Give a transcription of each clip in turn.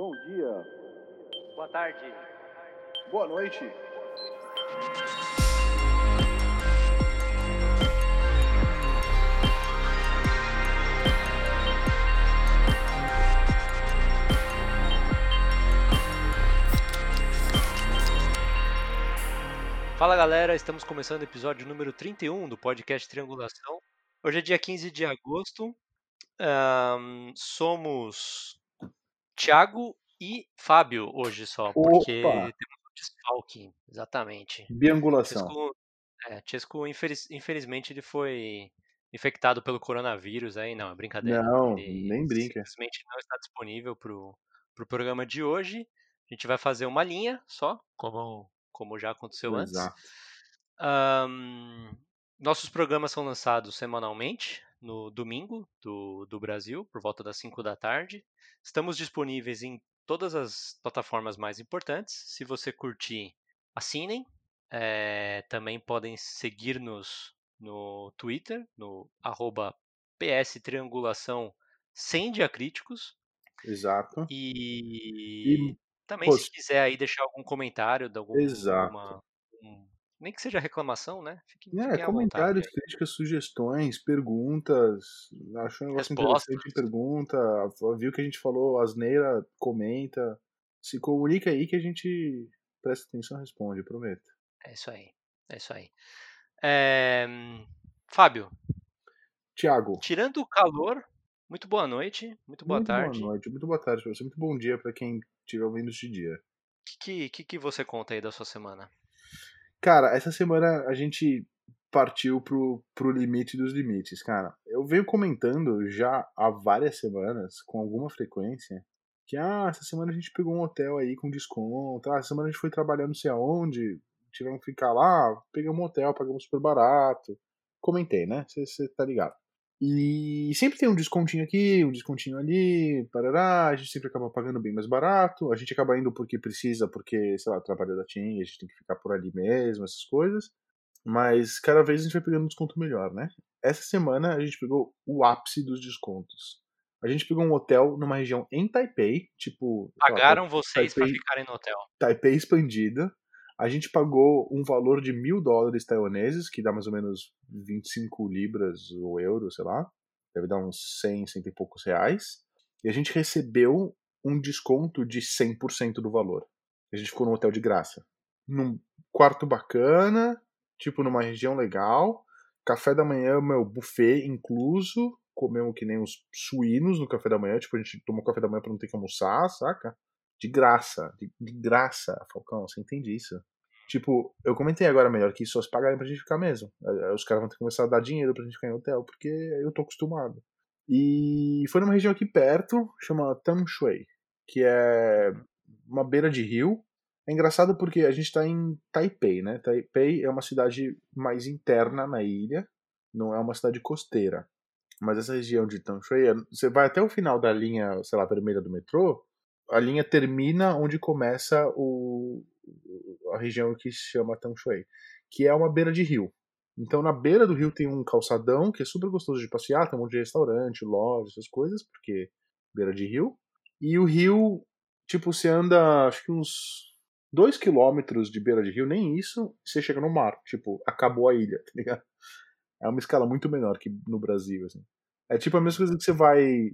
Bom dia. Boa tarde. Boa noite. Fala galera, estamos começando o episódio número 31 do podcast Triangulação. Hoje é dia 15 de agosto. Ahn, somos Thiago e Fábio hoje só, porque Opa! temos um desfalque, exatamente. Biangulação. Chesco, é, Chesco, infeliz- infelizmente, ele foi infectado pelo coronavírus aí, não, é brincadeira. Não, ele nem brinca. simplesmente não está disponível pro, pro programa de hoje. A gente vai fazer uma linha só, como, como já aconteceu antes. Exato. Ahn, nossos programas são lançados semanalmente, no domingo do, do Brasil, por volta das 5 da tarde. Estamos disponíveis em todas as plataformas mais importantes. Se você curtir, assinem. É, também podem seguir-nos no Twitter, no arroba PS Triangulação sem diacríticos. Exato. E, E, também, se quiser aí deixar algum comentário, de algum, Exato. alguma- um- nem que seja reclamação, né? Fiquem, É, comentários, vontade. críticas, sugestões, perguntas. Acho um negócio interessante, pergunta. Viu que a gente falou, asneira, comenta. Se comunica aí que a gente presta atenção e responde, prometo. É isso aí. É isso aí. É, Fábio, Tiago, tirando o calor, muito boa noite, muito boa muito tarde. boa noite, muito boa tarde pra você, muito bom dia pra quem estiver ouvindo de dia. O que, que, que você conta aí da sua semana? Cara, essa semana a gente partiu pro, pro limite dos limites, cara. Eu venho comentando já há várias semanas, com alguma frequência, que ah, essa semana a gente pegou um hotel aí com desconto, ah, essa semana a gente foi trabalhar não sei aonde, tivemos que ficar lá, pegamos um hotel, pagamos super barato. Comentei, né? Você tá ligado. E sempre tem um descontinho aqui, um descontinho ali, parará, a gente sempre acaba pagando bem mais barato, a gente acaba indo porque precisa, porque, sei lá, trabalho da TIM, a gente tem que ficar por ali mesmo, essas coisas. Mas cada vez a gente vai pegando um desconto melhor, né? Essa semana a gente pegou o ápice dos descontos. A gente pegou um hotel numa região em Taipei, tipo. sei lá, Pagaram vocês pra ficarem no hotel? Taipei expandida. A gente pagou um valor de mil dólares taiwaneses, que dá mais ou menos 25 libras ou euros, sei lá. Deve dar uns 100, 100 e poucos reais. E a gente recebeu um desconto de 100% do valor. A gente ficou num hotel de graça. Num quarto bacana, tipo numa região legal. Café da manhã, meu, buffet incluso. Comemos que nem os suínos no café da manhã. Tipo, a gente tomou café da manhã pra não ter que almoçar, saca? De graça. De, de graça, Falcão, você entende isso? Tipo, eu comentei agora melhor que só se pagarem pra gente ficar mesmo. Aí Os caras vão ter que começar a dar dinheiro pra gente ficar em hotel, porque eu tô acostumado. E foi numa região aqui perto, chama Tamshui, que é uma beira de rio. É engraçado porque a gente tá em Taipei, né? Taipei é uma cidade mais interna na ilha, não é uma cidade costeira. Mas essa região de Tamshui, é- você vai até o final da linha, sei lá, vermelha do metrô, a linha termina onde começa o, a região que se chama Tamshui, que é uma beira de rio. Então, na beira do rio tem um calçadão que é super gostoso de passear, tem um monte de restaurante, loja, essas coisas, porque beira de rio. E o rio, tipo, você anda, acho que uns dois quilômetros de beira de rio, nem isso, você chega no mar. Tipo, acabou a ilha, tá ligado? É uma escala muito menor que no Brasil, assim. É tipo a mesma coisa que você vai,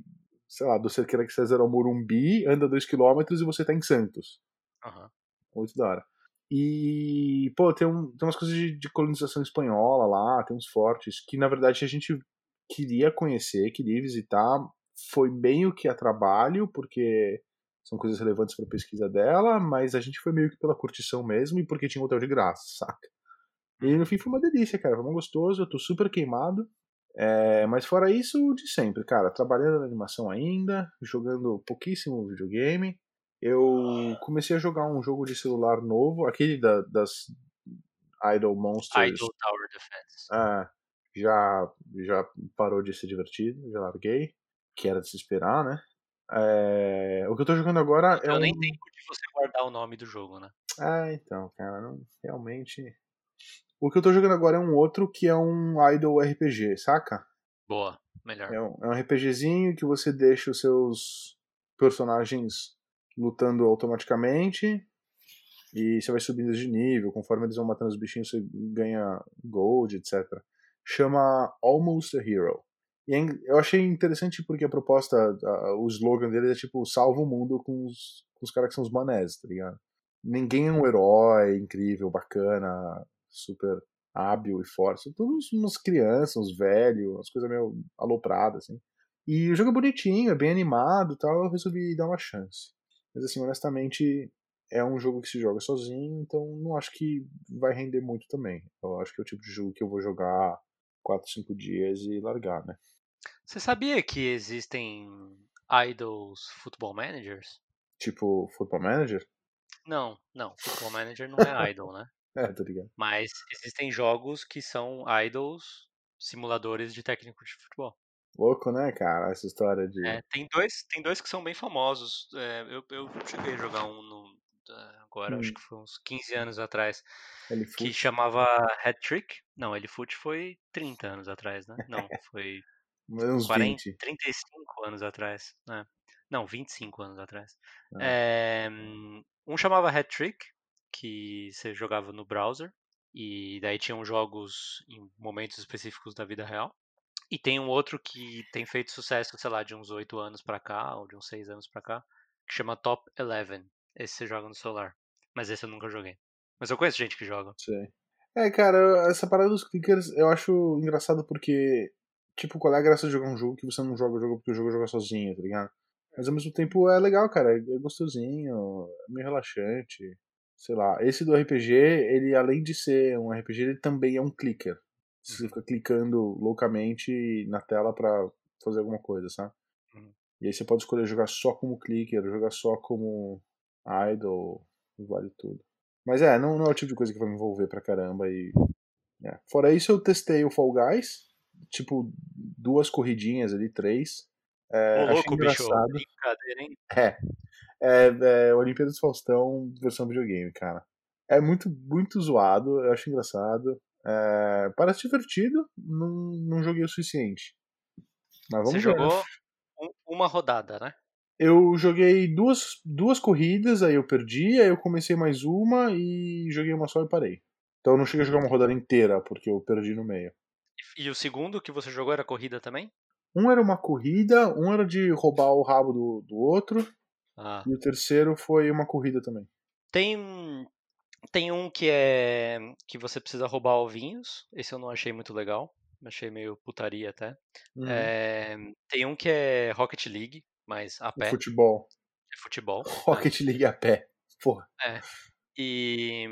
sei lá, do Cerqueira que César ao Morumbi, anda dois quilômetros e você tá em Santos. Aham. Muito da hora. E, pô, tem, um, tem umas coisas de, de colonização espanhola lá, tem uns fortes, que na verdade a gente queria conhecer, queria visitar. Foi meio que a trabalho, porque são coisas relevantes para pesquisa dela, mas a gente foi meio que pela curtição mesmo e porque tinha um hotel de graça, saca? E no fim foi uma delícia, cara, foi muito gostoso, eu tô super queimado. É, mas fora isso, de sempre, cara, trabalhando na animação ainda, jogando pouquíssimo videogame. Eu comecei a jogar um jogo de celular novo, aquele da- das Idol Monsters. Idol Tower Defense. Ah, já, já parou de ser divertido, já larguei, que era de se esperar, né? É, o que eu tô jogando agora é Eu um. nem tempo de você guardar o nome do jogo, né? Ah, então, cara, não, realmente. O que eu tô jogando agora é um outro que é um Idol RPG, saca? Boa, melhor. É um, é um RPGzinho que você deixa os seus personagens lutando automaticamente. E você vai subindo de nível, conforme eles vão matando os bichinhos, você ganha gold, etc. Chama Almost a Hero. E é eu achei interessante porque a proposta, a, o slogan dele é tipo, salva o mundo com os, com os caras que são os manés, tá ligado? Ninguém é um herói incrível, bacana, super hábil e forte. Todos umas crianças, uns velhos, umas coisas meio alopradas, assim. E o jogo é bonitinho, é bem animado e tal, eu resolvi dar uma chance. Mas assim, honestamente, é um jogo que se joga sozinho, então não acho que vai render muito também. Eu acho que é o tipo de jogo que eu vou jogar 4, 5 dias e largar, né? Você sabia que existem idols football managers? Tipo, Football Manager? Não, não. Football Manager não é idol, né? É, tô ligado. Mas existem jogos que são idols, simuladores de técnico de futebol. Louco, né, cara? Essa história de. É, tem, dois, tem dois que são bem famosos. É, eu, eu cheguei a jogar um no, agora, Hum. acho que foi uns 15 anos atrás, Ele que chamava Hat Trick. Não, ele Foot foi 30 anos atrás, né? Não, foi uns 40, 20. 35 anos atrás. Né? Não, 25 anos atrás. Ah. É, um chamava Hat Trick, que você jogava no browser, e daí tinham jogos em momentos específicos da vida real. E tem um outro que tem feito sucesso, sei lá, de uns 8 anos pra cá, ou de uns 6 anos pra cá, que chama Top Eleven. Esse você joga no celular. Mas esse eu nunca joguei. Mas eu conheço gente que joga. Sei. É, cara, essa parada dos clickers eu acho engraçado porque, tipo, qual é a graça de jogar um jogo que você não joga o jogo porque o jogo joga sozinho, tá ligado? Mas ao mesmo tempo é legal, cara, é gostosinho, é meio relaxante. Sei lá, esse do RPG, ele além de ser um RPG, ele também é um clicker. Você fica clicando loucamente na tela pra fazer alguma coisa, sabe? Uhum. E aí você pode escolher jogar só como clicker, jogar só como idol, vale tudo. Mas é, não, não é o tipo de coisa que vai me envolver pra caramba. E, é. Fora isso, eu testei o Fall Guys, tipo, duas corridinhas ali, três. É, Ô, louco, bicho. engraçado. Brincadeira, hein? É. É, é Olimpíadas Faustão, versão videogame, cara. É muito, muito zoado, eu acho engraçado. É, parece divertido, não, não joguei o suficiente. Mas vamos Você ver. né? jogou um- uma rodada, né? Eu joguei duas, duas corridas, aí eu perdi, aí eu comecei mais uma e joguei uma só e parei. Então eu não cheguei a jogar uma rodada inteira, porque eu perdi no meio. E, e o segundo que você jogou era corrida também? Um era uma corrida, um era de roubar o rabo do, do outro, Ah. e o terceiro foi uma corrida também. Tem, tem um que é que você precisa roubar ovinhos. Esse eu não achei muito legal. Achei meio putaria até. Uhum. É, tem um que é Rocket League, mas a pé, futebol. é futebol. Rocket League a pé. Porra. E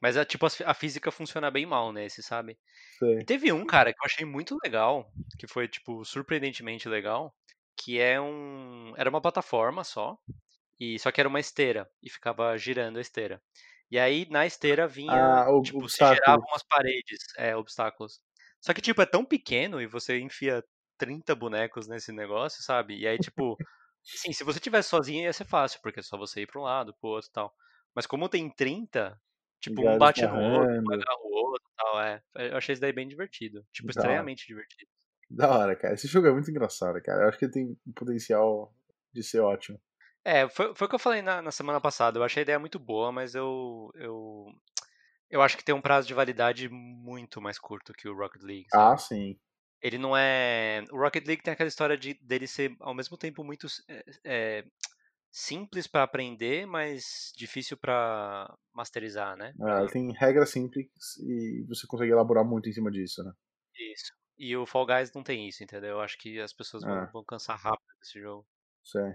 mas é tipo a física funciona bem mal nesse, sabe? Sei. E teve um, cara, que eu achei muito legal, que foi, tipo, surpreendentemente legal, que é um. Era uma plataforma só, e só que era uma esteira, e ficava girando a esteira. E aí, na esteira vinha, Ah, o- tipo, se geravam umas paredes, é, obstáculos. Só que, tipo, é tão pequeno e você enfia 30 bonecos nesse negócio, sabe? E aí, tipo, sim, se você tivesse sozinho ia ser fácil, porque é só você ir pra um lado, pro outro e tal. Mas como tem 30, tipo, um bate no outro, um agarra o outro e tal, é. Eu achei isso daí bem divertido. Tipo, Da hora. estranhamente divertido. Da hora, cara. Esse jogo é muito engraçado, cara. Eu acho que ele tem um potencial de ser ótimo. É, foi, foi o que eu falei na, na semana passada. Eu achei a ideia muito boa, mas eu, eu. Eu acho que tem um prazo de validade muito mais curto que o Rocket League. Ah, sabe? sim. Ele não é. O Rocket League tem aquela história de dele ser ao mesmo tempo muito é, é, simples pra aprender, mas difícil pra masterizar, né? Ah, Pra- ele tem regras simples e você consegue elaborar muito em cima disso, né? Isso. E o Fall Guys não tem isso, entendeu? Eu acho que as pessoas vão, Ah. vão cansar rápido desse jogo. Sei.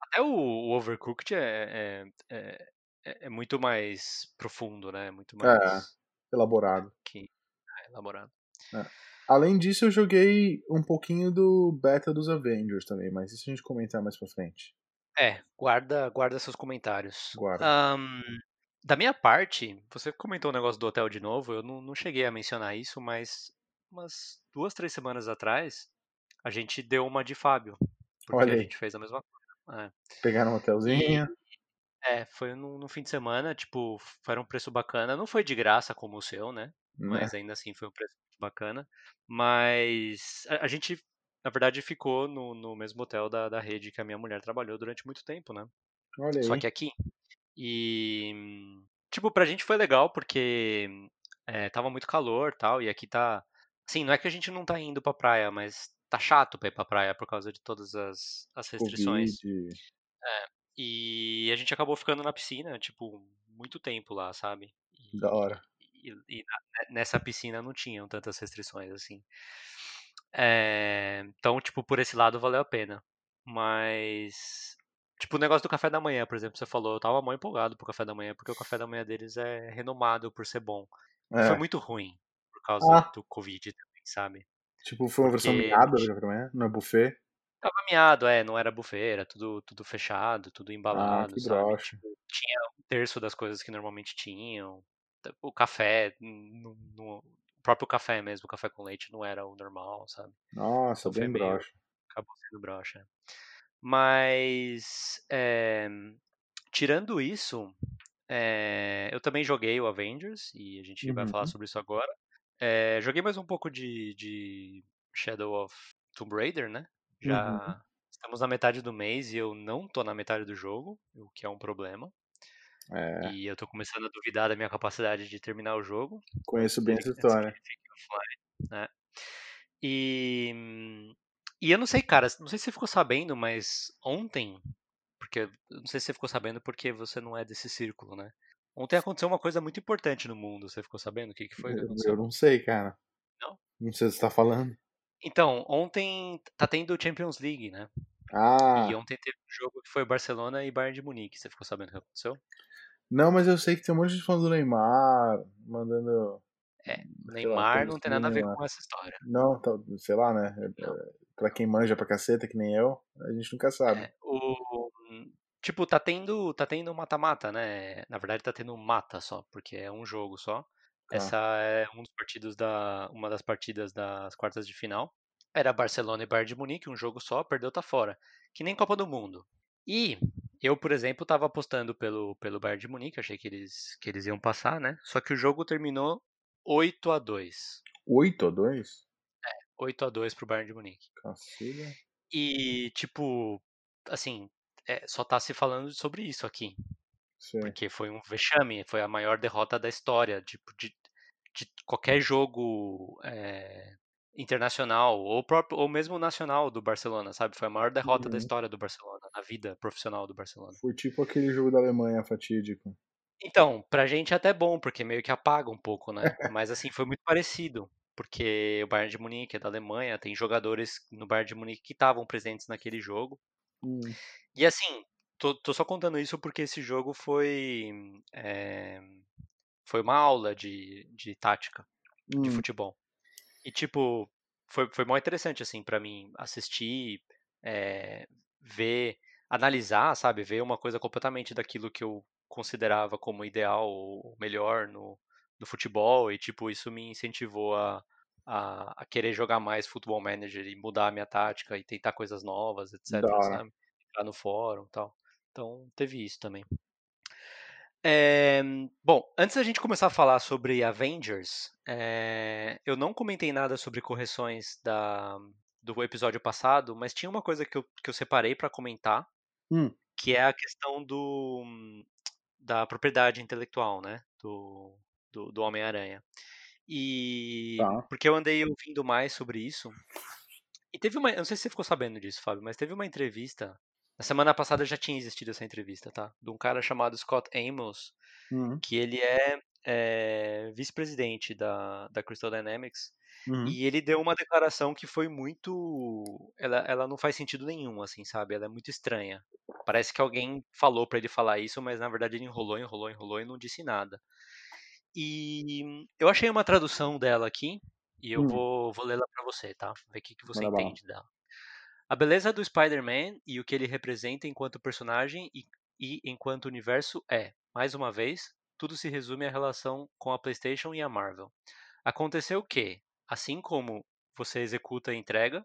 Até o, o Overcooked é, é, é, é- é muito mais profundo, né? Muito mais Elaborado. que, é, elaborado. Além disso, eu joguei um pouquinho do beta dos Avengers também, mas isso a gente comentar mais pra frente. É, guarda, guarda seus comentários. Guarda. Ahn, da minha parte, você comentou o negócio do hotel de novo, eu não, não cheguei a mencionar isso, mas umas duas, três semanas atrás, a gente deu uma de Fábio. Porque Olha a gente fez a mesma coisa. É. Pegaram um hotelzinho. É, foi no, no fim de semana, tipo, foi um preço bacana. Não foi de graça como o seu, né? né? Mas ainda assim foi um preço bacana. Mas a, a gente, na verdade, ficou no, no mesmo hotel da, da rede que a minha mulher trabalhou durante muito tempo, né? Olha só aí. que aqui. E, tipo, pra gente foi legal porque é, tava muito calor tal, e aqui tá. Assim, não é que a gente não tá indo pra praia, mas tá chato pra ir pra praia por causa de todas as, as Covid. restrições. É, e a gente acabou ficando na piscina, tipo, muito tempo lá, sabe? Da hora. E, e- e na- nessa piscina não tinham tantas restrições assim. É, então, tipo, por esse lado valeu a pena. Mas, tipo, o negócio do café da manhã, por exemplo, você falou, eu tava mó empolgado pro café da manhã, porque o café da manhã deles é renomado por ser bom. E foi É. muito ruim por causa Ah, do Covid também, sabe? Tipo, foi uma versão miada do café da manhã? Não é buffet? tava miado, é, não era buffet, era tudo, tudo fechado, tudo Ah, embalado, que sabe? Tipo, tinha um terço das coisas que normalmente tinham. O café, no, no- o próprio café mesmo, o café com leite não era o normal, sabe? Nossa, Então bem meio. broxa. Acabou sendo broxa. Mas. é, tirando isso, é, eu também joguei o Avengers, e a gente vai falar Uhum. sobre isso agora. É, joguei mais um pouco de, de Shadow of Tomb Raider, né? Uhum. Já estamos na metade do mês e eu não tô na metade do jogo, o que é um problema. É, E eu tô começando a duvidar da minha capacidade de terminar o jogo conheço bem essa história. offline, né? E, e eu não sei, cara, não sei se você ficou sabendo, mas ontem, porque não sei se você ficou sabendo porque você não é desse círculo, né? Ontem aconteceu uma coisa muito importante no mundo, você ficou sabendo? O que, que foi que Eu, eu não sei, cara. Não? Não sei o que você tá falando. Então, ontem tá tendo Champions League, né? E Ah, ontem teve um jogo que foi Barcelona e Bayern de Munique. Você ficou sabendo o que aconteceu? não, mas eu sei que tem um monte de fã do Neymar, mandando, É, o sei lá, Neymar não tem nada a ver Neymar. com essa história. Não, sei lá, né? É, Não. é, Pra quem manja pra caceta, que nem eu, a gente nunca sabe. É, o, tipo, tá tendo, tá tendo mata-mata, né? Na verdade, tá tendo mata só, porque é um jogo só. Tá. Essa é um dos partidos da, uma das partidas das quartas de final. Era Barcelona e Bayern de Munique, um jogo só, perdeu, tá fora. Que nem Copa do Mundo. E eu, por exemplo, tava apostando pelo, pelo Bayern de Munique, achei que eles, que eles iam passar, né? Só que o jogo terminou 8 a 2 8 a 2? 8 a 2 pro Bayern de Munique. Cacilha. E, tipo, assim, é, só tá se falando sobre isso aqui. Sei. Porque foi um vexame, foi a maior derrota da história, tipo, de, de qualquer jogo é, internacional, ou, próprio, ou mesmo nacional do Barcelona, sabe? Foi a maior derrota da Uhum. história do Barcelona, na vida profissional do Barcelona. Foi tipo aquele jogo da Alemanha fatídico. Então, pra gente é até bom, porque meio que apaga um pouco, né? Mas assim, foi muito parecido. Porque o Bayern de Munique é da Alemanha, tem jogadores no Bayern de Munique que estavam presentes naquele jogo. Hum. E assim, tô, tô só contando isso porque esse jogo foi. é, foi uma aula de, de tática de Hum. futebol. E tipo, foi, foi mó interessante, assim, pra mim assistir, é, ver, analisar, sabe? Ver uma coisa completamente daquilo que eu considerava como ideal ou melhor no, no futebol. E tipo, isso me incentivou a, a, a querer jogar mais Futebol Manager e mudar a minha tática e tentar coisas novas, etc, sabe? Entrar no fórum e tal. Então, teve isso também. É, bom, antes da gente começar a falar sobre Avengers, é, eu não comentei nada sobre correções da, do episódio passado, mas tinha uma coisa que eu, que eu separei para comentar, Hum. que é a questão do, da propriedade intelectual, né, do, do, do Homem-Aranha. E Tá. porque eu andei ouvindo mais sobre isso, e teve uma, eu não sei se você ficou sabendo disso, Fábio, mas teve uma entrevista, na semana passada já tinha existido essa entrevista, tá? De um cara chamado Scott Amos, Hum. que ele é, é, vice-presidente da, da Crystal Dynamics, Hum. e ele deu uma declaração que foi muito. Ela, ela não faz sentido nenhum, assim, sabe? Ela é muito estranha. Parece que alguém falou pra ele falar isso, mas na verdade ele enrolou, enrolou, enrolou e não disse nada. E eu achei uma tradução dela aqui, e eu Hum. vou, vou lê-la pra você, tá? Ver o que, que você entende dela. A beleza do Spider-Man e o que ele representa enquanto personagem e, e enquanto universo é, mais uma vez, tudo se resume à relação com a PlayStation e a Marvel. Aconteceu que, assim como você executa e entrega,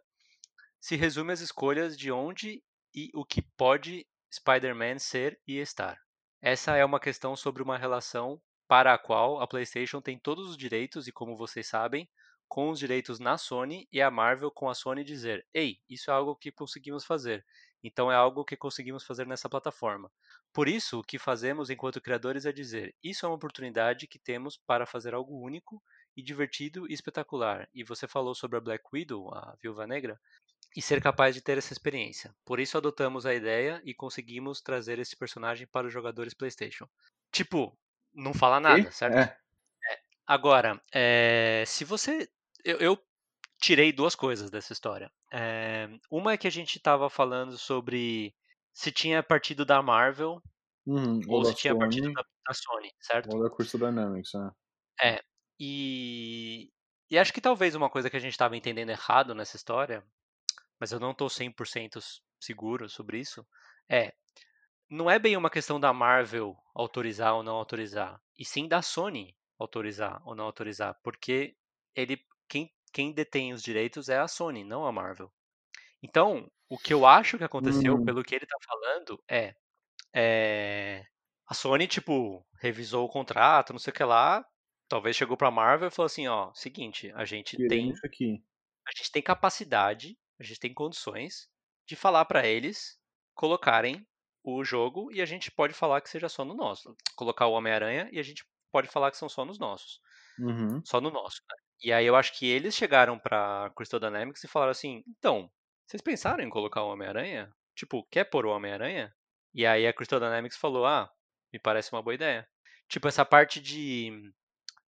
se resume às escolhas de onde e o que pode Spider-Man ser e estar. Essa é uma questão sobre uma relação para a qual a PlayStation tem todos os direitos e, como vocês sabem, com os direitos na Sony e a Marvel com a Sony dizer: "Ei, isso é algo que conseguimos fazer". Então é algo que conseguimos fazer nessa plataforma. Por isso, o que fazemos enquanto criadores é dizer: isso é uma oportunidade que temos para fazer algo único e divertido e espetacular. E você falou sobre a Black Widow, a Viúva Negra, e ser capaz de ter essa experiência. Por isso adotamos a ideia e conseguimos trazer esse personagem para os jogadores PlayStation. Tipo, não fala nada, certo? É. É. Agora, é, se você. Eu, eu, tirei duas coisas dessa história. É, uma é que a gente estava falando sobre se tinha partido da Marvel Uhum, ou se tinha partido Sony, da, da Sony, certo? ou da Crystal Dynamics, né? É. E, e acho que talvez uma coisa que a gente estava entendendo errado nessa história, mas eu não estou 100% seguro sobre isso, é não é bem uma questão da Marvel autorizar ou não autorizar, e sim da Sony autorizar ou não autorizar, porque ele quem, quem detém os direitos é a Sony, não a Marvel. Então, o que eu acho que aconteceu, Hum. pelo que ele está falando, é, é, a Sony tipo revisou o contrato, não sei o que lá, talvez chegou para a Marvel e falou assim, ó, seguinte, a gente Querendo tem isso aqui. a gente tem capacidade, a gente tem condições de falar para eles colocarem o jogo e a gente pode falar que seja só no nosso. Colocar o Homem-Aranha e a gente pode falar que são só nos nossos. Uhum. Só no nosso, né? E aí eu acho que eles chegaram pra Crystal Dynamics e falaram assim: então, vocês pensaram em colocar o Homem-Aranha? Tipo, quer pôr o Homem-Aranha? E aí a Crystal Dynamics falou: ah, me parece uma boa ideia. Tipo, essa parte de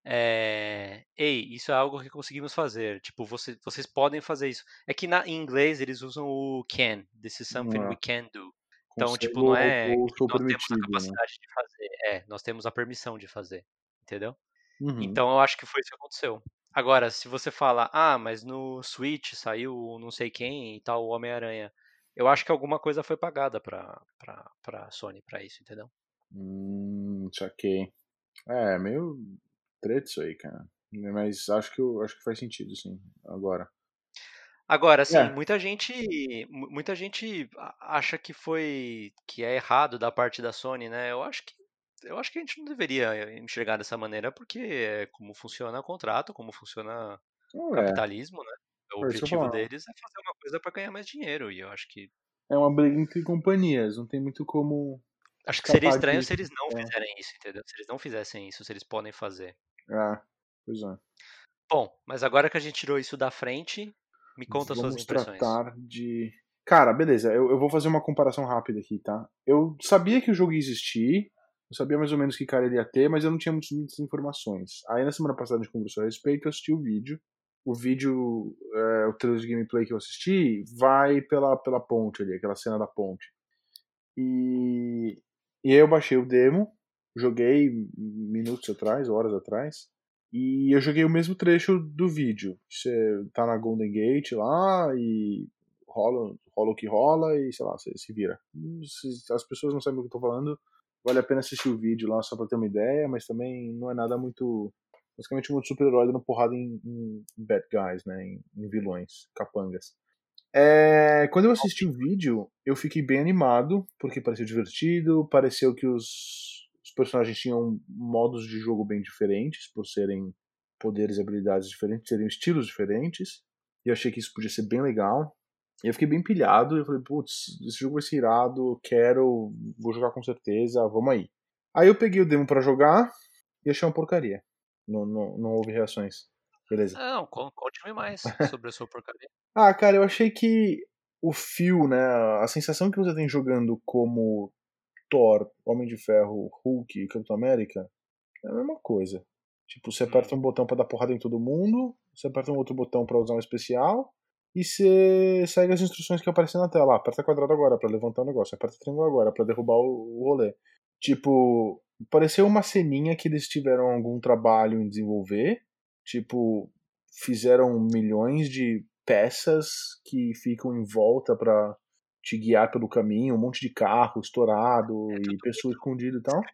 é, Ei, isso é algo que conseguimos fazer. Tipo, você, vocês podem fazer isso. É que na, em inglês eles usam o can. This is something É. we can do. Então, tipo, não é nós temos a né? capacidade de fazer. É, nós temos a permissão de fazer. Entendeu? Uhum. Então eu acho que foi isso que aconteceu. Agora, se você fala, ah, mas no Switch saiu não sei quem e tal, o Homem-Aranha. Eu acho que alguma coisa foi pagada pra, pra, pra Sony pra isso, entendeu? Hum, saquei. É, meio treta isso aí, cara. Mas acho que, eu, acho que faz sentido, sim, agora. Agora, assim, É, muita gente, mu- muita gente acha que foi, que é errado da parte da Sony, né? Eu acho que, eu acho que a gente não deveria enxergar dessa maneira, porque é como funciona o contrato, como funciona o é. capitalismo, né? O eu objetivo deles é fazer uma coisa para ganhar mais dinheiro, e eu acho que É uma briga entre companhias, não tem muito como acho que seria estranho disso. se eles não É. fizerem isso, entendeu? Se eles não fizessem isso, se eles podem fazer. É, pois é. Bom, mas agora que a gente tirou isso da frente, me conta suas impressões. tratar de. Cara, beleza, eu, eu vou fazer uma comparação rápida aqui, tá? Eu sabia que o jogo ia existir, eu sabia mais ou menos que cara ele ia ter, mas eu não tinha muitas, muitas informações. Aí na semana passada a gente conversou a respeito, eu assisti o vídeo. O vídeo, é, o trailer de gameplay que eu assisti, vai pela, pela ponte ali, aquela cena da ponte. E, e aí eu baixei o demo, joguei minutos atrás, horas atrás, e eu joguei o mesmo trecho do vídeo. Você tá na Golden Gate lá e rola, rola o que rola e sei lá, você se vira. Se as pessoas não sabem o que eu tô falando, vale a pena assistir o vídeo lá só pra ter uma ideia, mas também não é nada muito. Basicamente muito super-herói dando porrada em, em bad guys, né? Em, em vilões, capangas. É, quando eu assisti o vídeo, eu fiquei bem animado, porque pareceu divertido, pareceu que os personagens tinham modos de jogo bem diferentes, por serem poderes e habilidades diferentes, seriam estilos diferentes, e eu achei que isso podia ser bem legal. E eu fiquei bem pilhado, e eu falei, putz, esse jogo vai ser irado, quero, vou jogar com certeza, vamos aí. Aí eu peguei o demo pra jogar e achei uma porcaria. Não, não, não houve reações. Beleza. Não, con- conte-me mais sobre a sua porcaria. Ah, cara, eu achei que o fio, né, a sensação que você tem jogando como Thor, Homem de Ferro, Hulk e Capitão América é a mesma coisa. Tipo, você aperta um botão pra dar porrada em todo mundo, você aperta um outro botão pra usar um especial e você segue as instruções que aparecem na tela. Ah, aperta quadrado agora pra levantar o negócio, aperta triângulo agora pra derrubar o, o rolê. Tipo, pareceu uma ceninha que eles tiveram algum trabalho em desenvolver. Tipo, fizeram milhões de peças que ficam em volta pra te guiar pelo caminho, um monte de carro estourado É e pessoa escondida e tal. Né?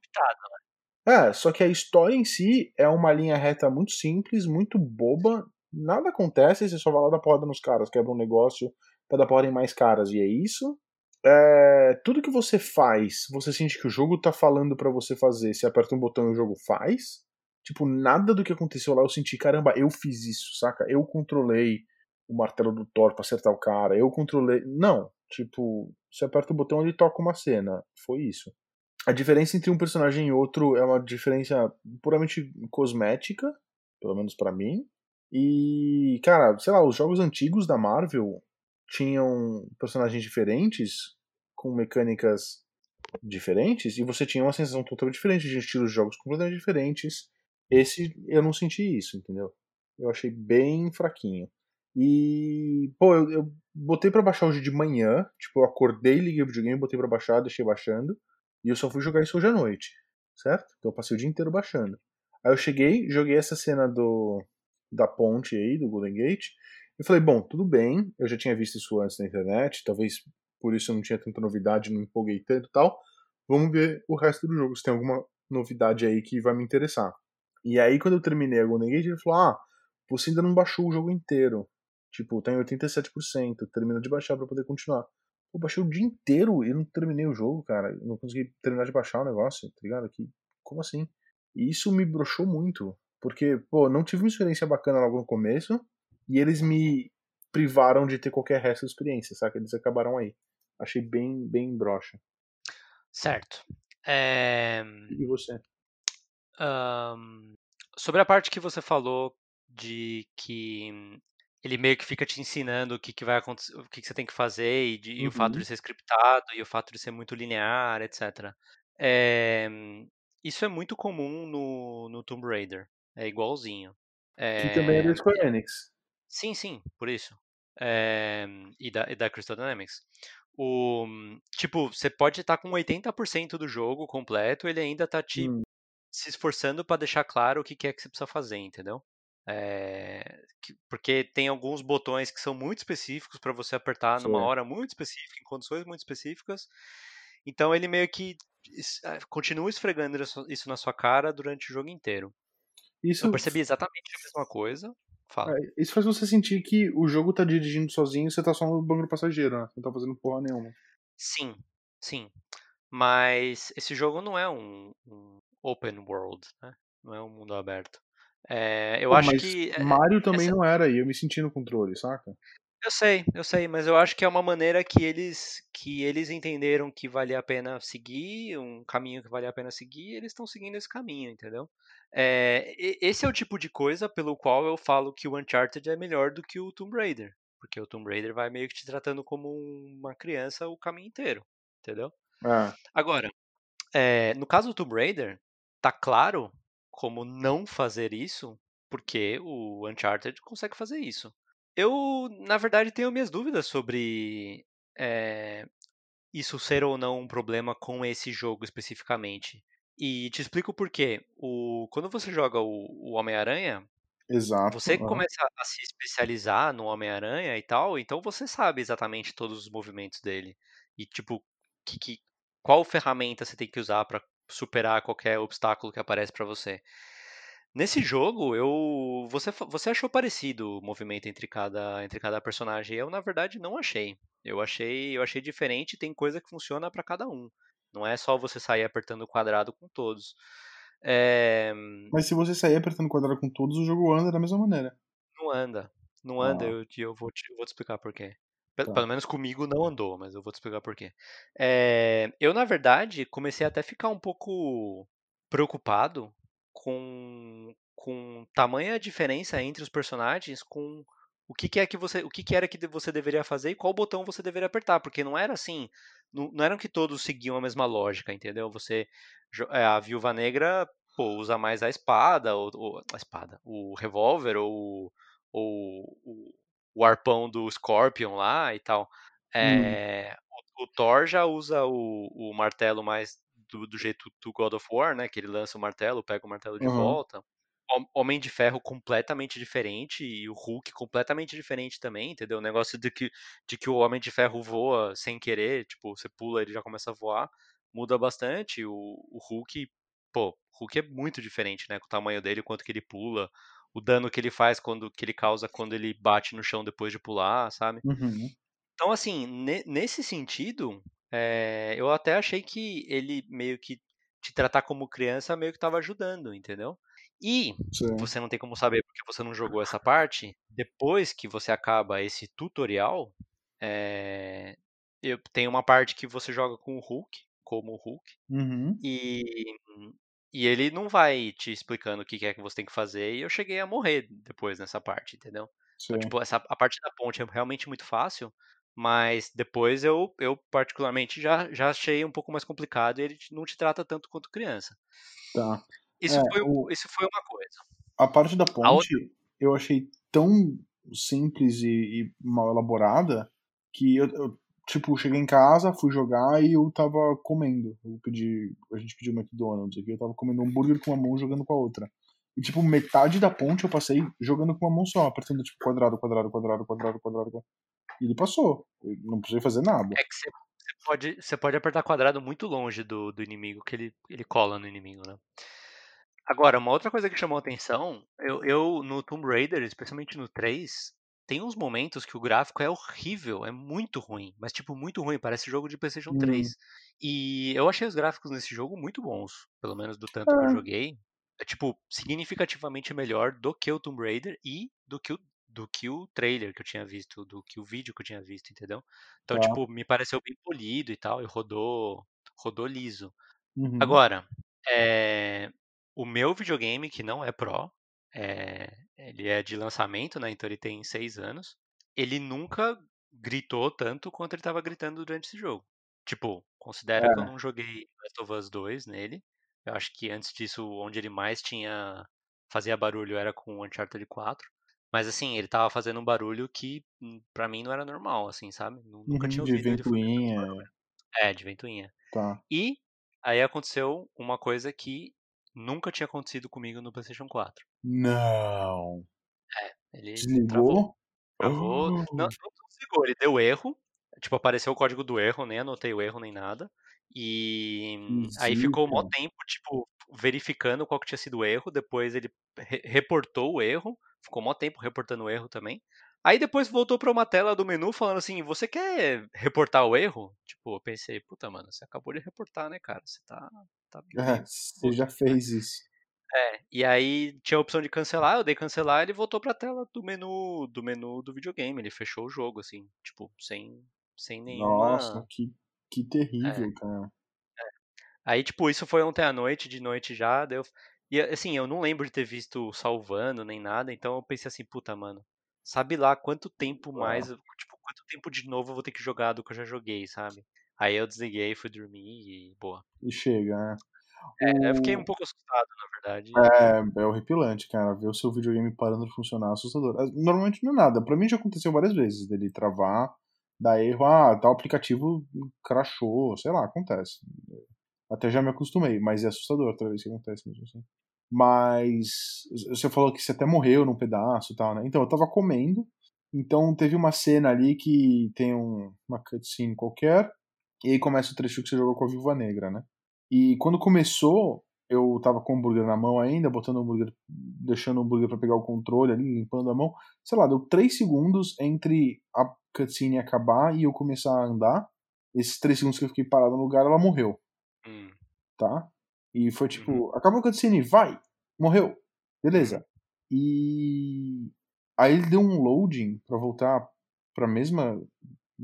É, só que a história em si é uma linha reta muito simples, muito boba. Nada acontece, você só vai lá dar porrada nos caras, quebra um negócio pra dar porrada em mais caras, e é isso. É, tudo que você faz, você sente que o jogo tá falando pra você fazer. Você aperta um botão e o jogo faz. Tipo, nada do que aconteceu lá eu senti, caramba, eu fiz isso, saca? Eu controlei o martelo do Thor pra acertar o cara, eu controlei. Não. Tipo, você aperta o botão ele toca uma cena. Foi isso. A diferença entre um personagem e outro é uma diferença puramente cosmética, pelo menos para mim. E, cara, sei lá, os jogos antigos da Marvel tinham personagens diferentes, com mecânicas diferentes, e você tinha uma sensação totalmente diferente de estilos de jogos completamente diferentes. Esse eu não senti isso, entendeu? Eu achei bem fraquinho. E, pô, eu, eu botei para baixar hoje de manhã, tipo, eu acordei, liguei o videogame, botei para baixar, deixei baixando, e eu só fui jogar isso hoje à noite, certo? Então eu passei o dia inteiro baixando. Aí eu cheguei, joguei essa cena do da ponte aí, do Golden Gate, e falei, bom, tudo bem, eu já tinha visto isso antes na internet, talvez por isso eu não tinha tanta novidade, não empolguei tanto e tal. Vamos ver o resto do jogo, se tem alguma novidade aí que vai me interessar. E aí, quando eu terminei a Golden Gate, ele falou: Ah, você ainda não baixou o jogo inteiro. Tipo, tá em 87%, termina de baixar para poder continuar. Eu baixei o dia inteiro e não terminei o jogo, cara. Eu não consegui terminar de baixar o negócio, tá ligado? Que, como assim? E isso me broxou muito. Porque, pô, não tive uma experiência bacana logo no começo. E eles me privaram de ter qualquer resto de experiência, saca? Eles acabaram aí. Achei bem, bem broxa. Certo. É... E você? Um, sobre a parte que você falou de que ele meio que fica te ensinando o que, que vai acontecer, o que, que você tem que fazer e, de, uhum. e, o fato de ser scriptado e o fato de ser muito linear, etc. É, isso é muito comum no, no Tomb Raider. É igualzinho. É, que também é da Square Enix. Sim, sim, por isso. É, e, da, e da Crystal Dynamics. O, tipo, você pode estar com 80% do jogo completo, ele ainda tá te hum. se esforçando para deixar claro o que, que é que você precisa fazer, entendeu? É, que, porque tem alguns botões que são muito específicos para você apertar Sim. numa hora muito específica, em condições muito específicas. Então ele meio que ah, continua esfregando isso na sua cara durante o jogo inteiro. Isso... Eu percebi exatamente a mesma coisa. Fala. É, isso faz você sentir que o jogo tá dirigindo sozinho e você tá só no banco do passageiro, né? Não tá fazendo porra nenhuma. Sim, sim. Mas esse jogo não é um, um open world, né? Não é um mundo aberto. É, eu Pô, acho que. É, Mario também essa... não era, e eu me senti no controle, saca? Eu sei, eu sei, mas eu acho que é uma maneira que eles que eles entenderam que valia a pena seguir, um caminho que valia a pena seguir, e eles estão seguindo esse caminho, entendeu? É, esse é o tipo de coisa pelo qual eu falo que o Uncharted é melhor do que o Tomb Raider, porque o Tomb Raider vai meio que te tratando como uma criança o caminho inteiro, entendeu? É. Agora, é, no caso do Tomb Raider, tá claro como não fazer isso, porque o Uncharted consegue fazer isso. Eu, na verdade, tenho minhas dúvidas sobre é, isso ser ou não um problema com esse jogo especificamente. E te explico por quê. O, quando você joga o, o Homem-Aranha, você começa a se especializar no Homem-Aranha e tal, então você sabe exatamente todos os movimentos dele. E, tipo, que, que, qual ferramenta você tem que usar para superar qualquer obstáculo que aparece para você. Nesse jogo, eu você, você achou parecido o movimento entre cada, entre cada personagem. Eu, na verdade, não achei. Eu achei, eu achei diferente, tem coisa que funciona para cada um. Não é só você sair apertando o quadrado com todos. É... Mas se você sair apertando o quadrado com todos, o jogo anda da mesma maneira. Não anda. Não anda, ah. eu, eu, vou te, eu vou te explicar por quê. Tá. Pelo menos comigo não andou, mas eu vou te explicar por quê. É, eu, na verdade, comecei até a ficar um pouco preocupado com, com tamanha diferença entre os personagens, com o que, que é que você, o que, que era que você deveria fazer e qual botão você deveria apertar, porque não era assim, não, não eram que todos seguiam a mesma lógica, entendeu? Você, é, a Viúva Negra, pô, usa mais a espada, ou, ou a espada, o revólver ou, ou o, o arpão do Scorpion lá e tal. É, hum. o, o, Thor já usa o, o martelo mais do, do, jeito do God of War, né? Que ele lança o martelo, pega o martelo de uhum. volta. Homem de Ferro completamente diferente e o Hulk completamente diferente também, entendeu? O negócio de que, de que o Homem de Ferro voa sem querer, tipo, você pula ele já começa a voar, muda bastante. O, o Hulk, pô, o Hulk é muito diferente, né? Com o tamanho dele, quanto que ele pula, o dano que ele faz quando que ele causa quando ele bate no chão depois de pular, sabe? Uhum. Então, assim, nesse sentido, é, eu até achei que ele meio que te tratar como criança meio que estava ajudando, entendeu? E Sim. você não tem como saber porque você não jogou essa parte. Depois que você acaba esse tutorial, é, eu, tem uma parte que você joga com o Hulk, como o Hulk, Uhum. e, e ele não vai te explicando o que é que você tem que fazer, e eu cheguei a morrer depois nessa parte, entendeu? Então, tipo, essa, a parte da ponte é realmente muito fácil, mas depois eu, eu particularmente já, já achei um pouco mais complicado e ele não te trata tanto quanto criança. Tá. Isso É, foi, o, isso foi uma coisa. a parte da A outra, ponte eu achei tão simples e, e mal elaborada que eu, eu, tipo, cheguei em casa, fui jogar e eu tava comendo. Eu pedi, a gente pediu McDonald's aqui, eu tava comendo um hambúrguer com uma mão jogando com a outra. E, tipo, metade da ponte eu passei jogando com uma mão só, apertando, tipo, quadrado, quadrado, quadrado, quadrado, quadrado. quadrado. E ele passou. Eu não precisei fazer nada. é que você, pode, você pode apertar quadrado muito longe do, do inimigo, que ele, ele cola no inimigo, né? Agora, uma outra coisa que chamou atenção, eu, eu no Tomb Raider, especialmente no 3, tem uns momentos que o gráfico é horrível, é muito ruim, mas tipo, muito ruim, parece jogo de PlayStation Hum, 3. E eu achei os gráficos nesse jogo muito bons, pelo menos do tanto que eu joguei. É tipo, significativamente melhor do que o Tomb Raider e do que o, do que o trailer que eu tinha visto, do que o vídeo que eu tinha visto, entendeu? Então, tá. tipo, me pareceu bem polido e tal, e rodou, rodou liso. Uhum. Agora, é, o meu videogame, que não é Pro, é, ele é de lançamento, né? Então ele tem seis anos. Ele nunca gritou tanto quanto ele estava gritando durante esse jogo. Tipo, considera que eu É. não joguei Last of Us 2 nele. Eu acho que antes disso, onde ele mais tinha fazia barulho era com o Uncharted 4. Mas assim, ele tava fazendo um barulho que hum, pra mim não era normal, assim, sabe? Nu- Nunca Uhum, tinha de ouvido ele tanto ventoinha. barulho. É, de ventoinha. Tá. E aí aconteceu uma coisa que nunca tinha acontecido comigo no PlayStation 4. Não. Ele travou. Desligou? Travou. Não, não Oh, desligou, ele deu erro. Tipo, apareceu o código do erro, nem anotei o erro nem nada. E que aí ficou mó zica. tempo, tipo, verificando qual que tinha sido o erro. Depois ele re- reportou o erro. Ficou mó tempo reportando o erro também. Aí depois voltou pra uma tela do menu falando assim: Você quer reportar o erro? Tipo, eu pensei: Puta, mano, você acabou de reportar, né, cara? Você tá, tá É, você já fez isso. É, e aí tinha a opção de cancelar, eu dei cancelar, ele voltou pra tela do menu do menu do videogame, ele fechou o jogo assim, tipo, sem sem Nossa, nenhuma, que, que é. terrível, cara. Aí tipo, isso foi ontem à noite, de noite já, deu e assim, eu não lembro de ter visto salvando nem nada, então eu pensei assim, puta, mano, sabe lá quanto tempo mais, tipo, quanto tempo de novo eu vou ter que jogar do que eu já joguei, sabe? Aí eu desliguei, fui dormir e boa. E chega, né? É, eu fiquei um O... pouco assustado, na verdade, É, é horripilante, cara. Ver o seu videogame parando de funcionar é assustador. É, Normalmente não é nada. Pra mim já aconteceu várias vezes dele travar, dar erro. Ah, tal aplicativo crashou, sei lá, acontece. Até já me acostumei, mas é assustador toda vez que acontece mesmo assim. Mas você falou que você até morreu num pedaço e tal, né? Então, eu tava comendo, então teve uma cena ali que tem um, uma cutscene qualquer, e aí começa o trecho que você jogou com a Viúva Negra, né? E quando começou, eu tava com o hambúrguer na mão ainda, botando o hambúrguer, deixando o hambúrguer pra pegar o controle ali, limpando a mão. Sei lá, deu 3 segundos entre a cutscene acabar e eu começar a andar. Esses 3 segundos que eu fiquei parado no lugar, ela morreu hum, tá? E foi uhum, tipo, acabou a cutscene, vai! Morreu! uhum. Beleza. E aí ele deu um loading pra voltar pra mesma,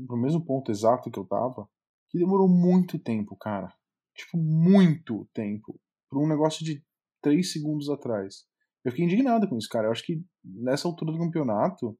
pro mesmo ponto exato que eu tava, que demorou muito tempo, cara. Tipo, muito tempo. Pra um negócio de 3 segundos atrás. Eu fiquei indignado com isso, cara. Eu acho que nessa altura do campeonato,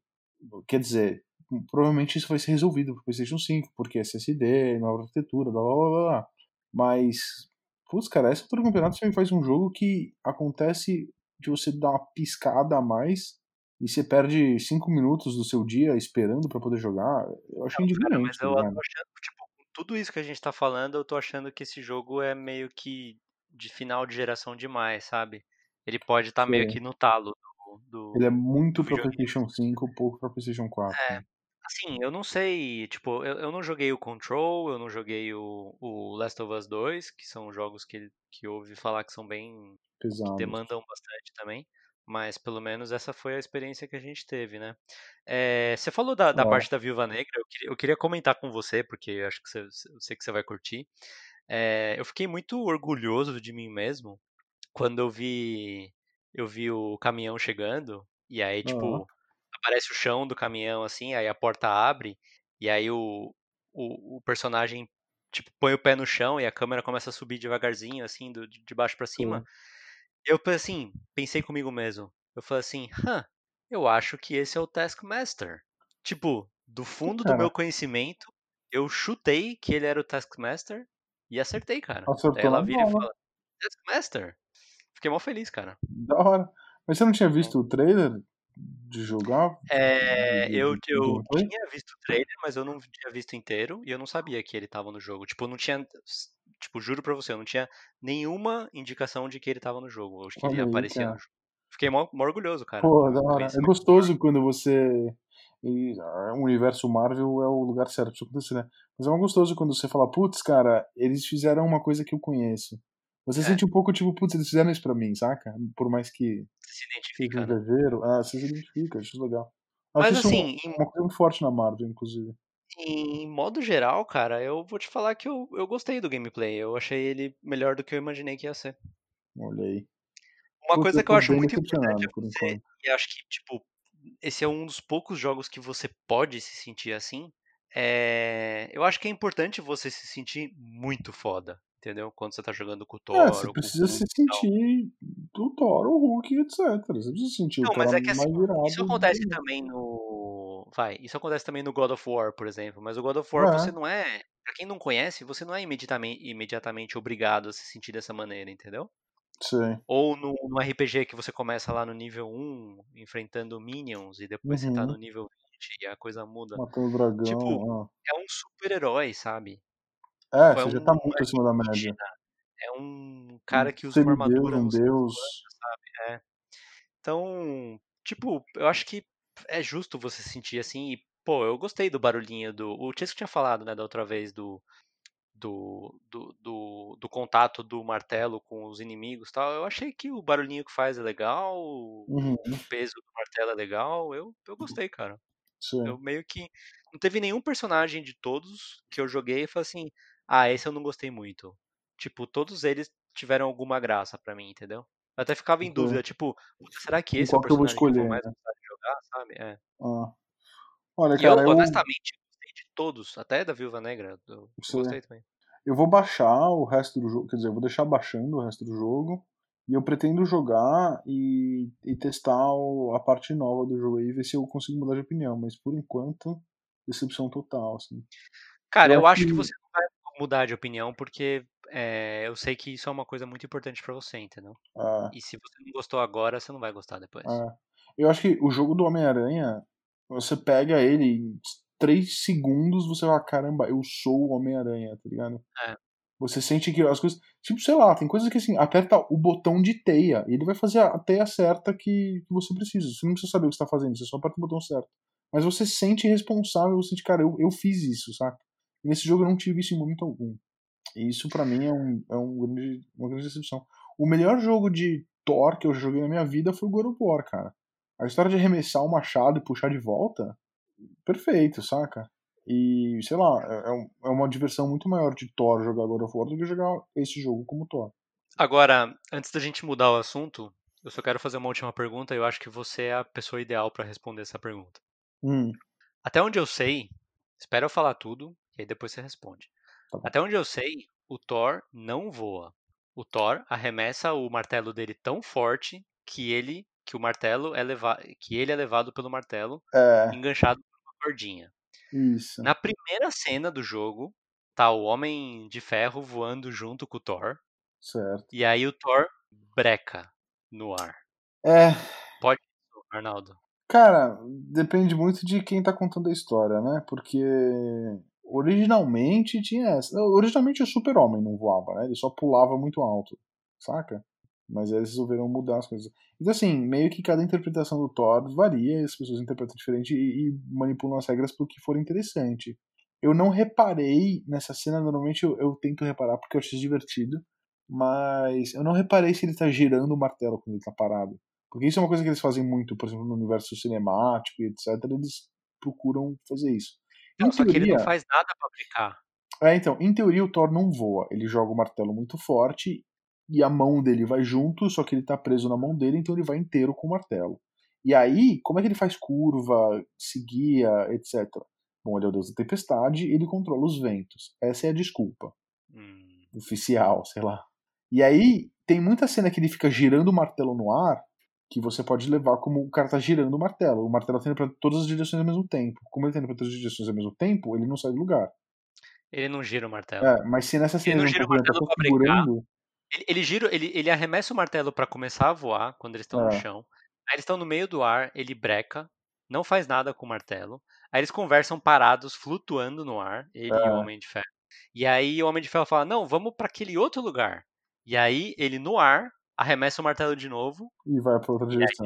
quer dizer, provavelmente isso vai ser resolvido pro PlayStation 5, porque SSD, nova arquitetura, blá blá blá blá. Mas, putz, cara, essa altura do campeonato você faz um jogo que acontece de você dar uma piscada a mais e você perde 5 minutos do seu dia esperando pra poder jogar. Eu achei cara, mas tá eu tô ligado? achando, tipo, com tudo isso que a gente tá falando, eu tô achando que esse jogo é meio que de final de geração demais, sabe? Ele pode estar meio Sei. que no talo do, Ele é do, muito do pra. PlayStation 5, pouco pra PlayStation 4. É, né? Assim, eu não sei, tipo, eu, eu não joguei o Control, eu não joguei o, o Last of Us 2, que são jogos que, que ouvi falar que são bem, que Pesados. demandam bastante também, mas pelo menos essa foi a experiência que a gente teve, né? É, você falou da, da parte da Viúva Negra, eu queria, eu queria comentar com você, porque eu acho que você, eu sei que você vai curtir. É, eu fiquei muito orgulhoso de mim mesmo quando eu vi eu vi o caminhão chegando e aí tipo aparece o chão do caminhão assim, aí a porta abre e aí o o, o personagem tipo, põe o pé no chão e a câmera começa a subir devagarzinho, assim, do, de baixo para cima. Sim. Eu, assim, pensei comigo mesmo. Eu falei assim, hã, eu acho que esse é o Taskmaster. Tipo, do fundo do meu conhecimento, eu chutei que ele era o Taskmaster e acertei, cara. Acertou ela vira e fala, Taskmaster? Fiquei mal feliz, cara. Da hora. Mas você não tinha visto o trailer de jogar? É, eu, eu tinha visto o trailer, mas eu não tinha visto inteiro e eu não sabia que ele tava no jogo. Tipo, não tinha. Tipo, juro pra você, eu não tinha nenhuma indicação de que ele tava no jogo. Ou que ele aparecia no jogo. Fiquei mó, mó orgulhoso, cara. Pô, da hora. É gostoso quando você. E ah, o universo Marvel é o lugar certo pra isso acontecer, né? Mas é mó gostoso quando você fala, putz, cara, eles fizeram uma coisa que eu conheço. Você é. sente um pouco tipo, putz, eles fizeram isso pra mim, saca? Por mais que. Se identifica. Né? Ah, você se identifica, acho legal. Acho Mas assim. Uma, uma coisa muito forte na Marvel, inclusive. Em modo geral, cara, eu vou te falar que eu, eu gostei do gameplay. Eu achei ele melhor do que eu imaginei que ia ser. Olha aí. Uma coisa que eu acho muito importante é você, e acho que, tipo, esse é um dos poucos jogos que você pode se sentir assim. É... Eu acho que é importante você se sentir muito foda entendeu? Quando você tá jogando com o Thor. É, você precisa se sentir do Thor, o Hulk, etc. Você precisa sentir não, o mas é que assim, isso acontece do... também no. Vai, isso acontece também no God of War, por exemplo. Mas o God of War, é. você não é. Pra quem não conhece, você não é imediatamente, imediatamente obrigado a se sentir dessa maneira, entendeu? Sim. Ou no, no, RPG que você começa lá no nível 1, enfrentando minions, e depois uhum. você tá no uhum. nível 20 e a coisa muda. Matando o dragão. Tipo, ah. é um super-herói, sabe? É, você um, já tá muito acima da média. É um cara que usa uma armadura. Um deus. Sabe? É. Então, tipo, eu acho que é justo você sentir assim. E, pô, eu gostei do barulhinho do. O Chesco tinha falado, né, da outra vez do. Do, do, do, do, contato do martelo com os inimigos tal. Eu achei que o barulhinho que faz é legal, uhum. o peso do martelo é legal. Eu, eu gostei, cara. Sim. Eu meio que. Não teve nenhum personagem de todos que eu joguei e falei assim: ah, esse eu não gostei muito. Tipo, todos eles tiveram alguma graça para mim, entendeu? Eu até ficava em dúvida, tipo, será que esse é o personagem que eu, vou mais né? gostar de jogar, sabe? É. Ah. Olha, e cara, eu, honestamente, gostei de todos, até da Viúva Negra. Eu gostei também. Eu vou baixar o resto do jogo, quer dizer, eu vou deixar baixando o resto do jogo. E eu pretendo jogar e, e testar o, a parte nova do jogo aí e ver se eu consigo mudar de opinião. Mas por enquanto, decepção total, assim. Cara, eu, eu acho que... que você não vai mudar de opinião, porque é, eu sei que isso é uma coisa muito importante para você, entendeu? É. E se você não gostou agora, você não vai gostar depois. É. Eu acho que o jogo do Homem-Aranha, você pega ele em 3 segundos, você vai, caramba, eu sou o Homem-Aranha, tá ligado? É. Você sente que as coisas. Tipo, sei lá, tem coisas que assim, aperta o botão de teia e ele vai fazer a teia certa que, que você precisa. Você não precisa saber o que você tá fazendo, você só aperta o botão certo. Mas você sente responsável, você sente, cara, eu, eu fiz isso, saca? E nesse jogo eu não tive isso em momento algum. E isso para mim é, um, é um grande, uma grande decepção. O melhor jogo de Thor que eu joguei na minha vida foi o God of War, cara. A história de arremessar o machado e puxar de volta, perfeito, saca? E, sei lá, é, é, é uma diversão muito maior de Thor jogar God of War do que jogar esse jogo como Thor. Agora, antes da gente mudar o assunto, eu só quero fazer uma última pergunta e eu acho que você é a pessoa ideal para responder essa pergunta. Hum. Até onde eu sei, espera eu falar tudo, e aí depois você responde. Tá Até onde eu sei, o Thor não voa. O Thor arremessa o martelo dele tão forte que ele que o martelo é levado que ele é levado pelo martelo é. enganchado por uma cordinha. Isso. Na primeira cena do jogo, tá o Homem de Ferro voando junto com o Thor. Certo. E aí o Thor breca no ar. É. Pode, Arnaldo. Cara, depende muito de quem tá contando a história, né? Porque originalmente tinha essa. Originalmente o Super-Homem não voava, né? Ele só pulava muito alto, saca? Mas eles resolveram mudar as coisas. Então, assim, meio que cada interpretação do Thor varia, as pessoas interpretam diferente e, e manipulam as regras pro que for interessante. Eu não reparei nessa cena, normalmente eu, eu tento reparar porque eu acho divertido, mas eu não reparei se ele tá girando o martelo quando ele tá parado. Porque isso é uma coisa que eles fazem muito, por exemplo, no universo cinemático e etc. Eles procuram fazer isso. Não, só teoria, que ele não faz nada pra brincar. É, então, em teoria o Thor não voa. Ele joga o martelo muito forte e a mão dele vai junto, só que ele tá preso na mão dele, então ele vai inteiro com o martelo. E aí, como é que ele faz curva, se guia, etc. Bom, ele é o deus da tempestade e ele controla os ventos. Essa é a desculpa. Hum. Oficial, sei lá. E aí, tem muita cena que ele fica girando o martelo no ar que você pode levar como o cara tá girando o martelo. O martelo tá indo pra todas as direções ao mesmo tempo. Como ele tá indo pra todas as direções ao mesmo tempo, ele não sai do lugar. Ele não gira o martelo. É, mas se nessa Ele cena não ele gira o tá martelo configurando, Ele, ele gira, ele, ele arremessa o martelo pra começar a voar quando eles estão no É. chão. Aí eles estão no meio do ar, ele breca, não faz nada com o martelo. Aí eles conversam parados, flutuando no ar, ele e o É. Homem de Ferro. E aí o Homem de Ferro fala: "Não, vamos pra aquele outro lugar". E aí ele no ar arremessa o martelo de novo e vai pra outra direção.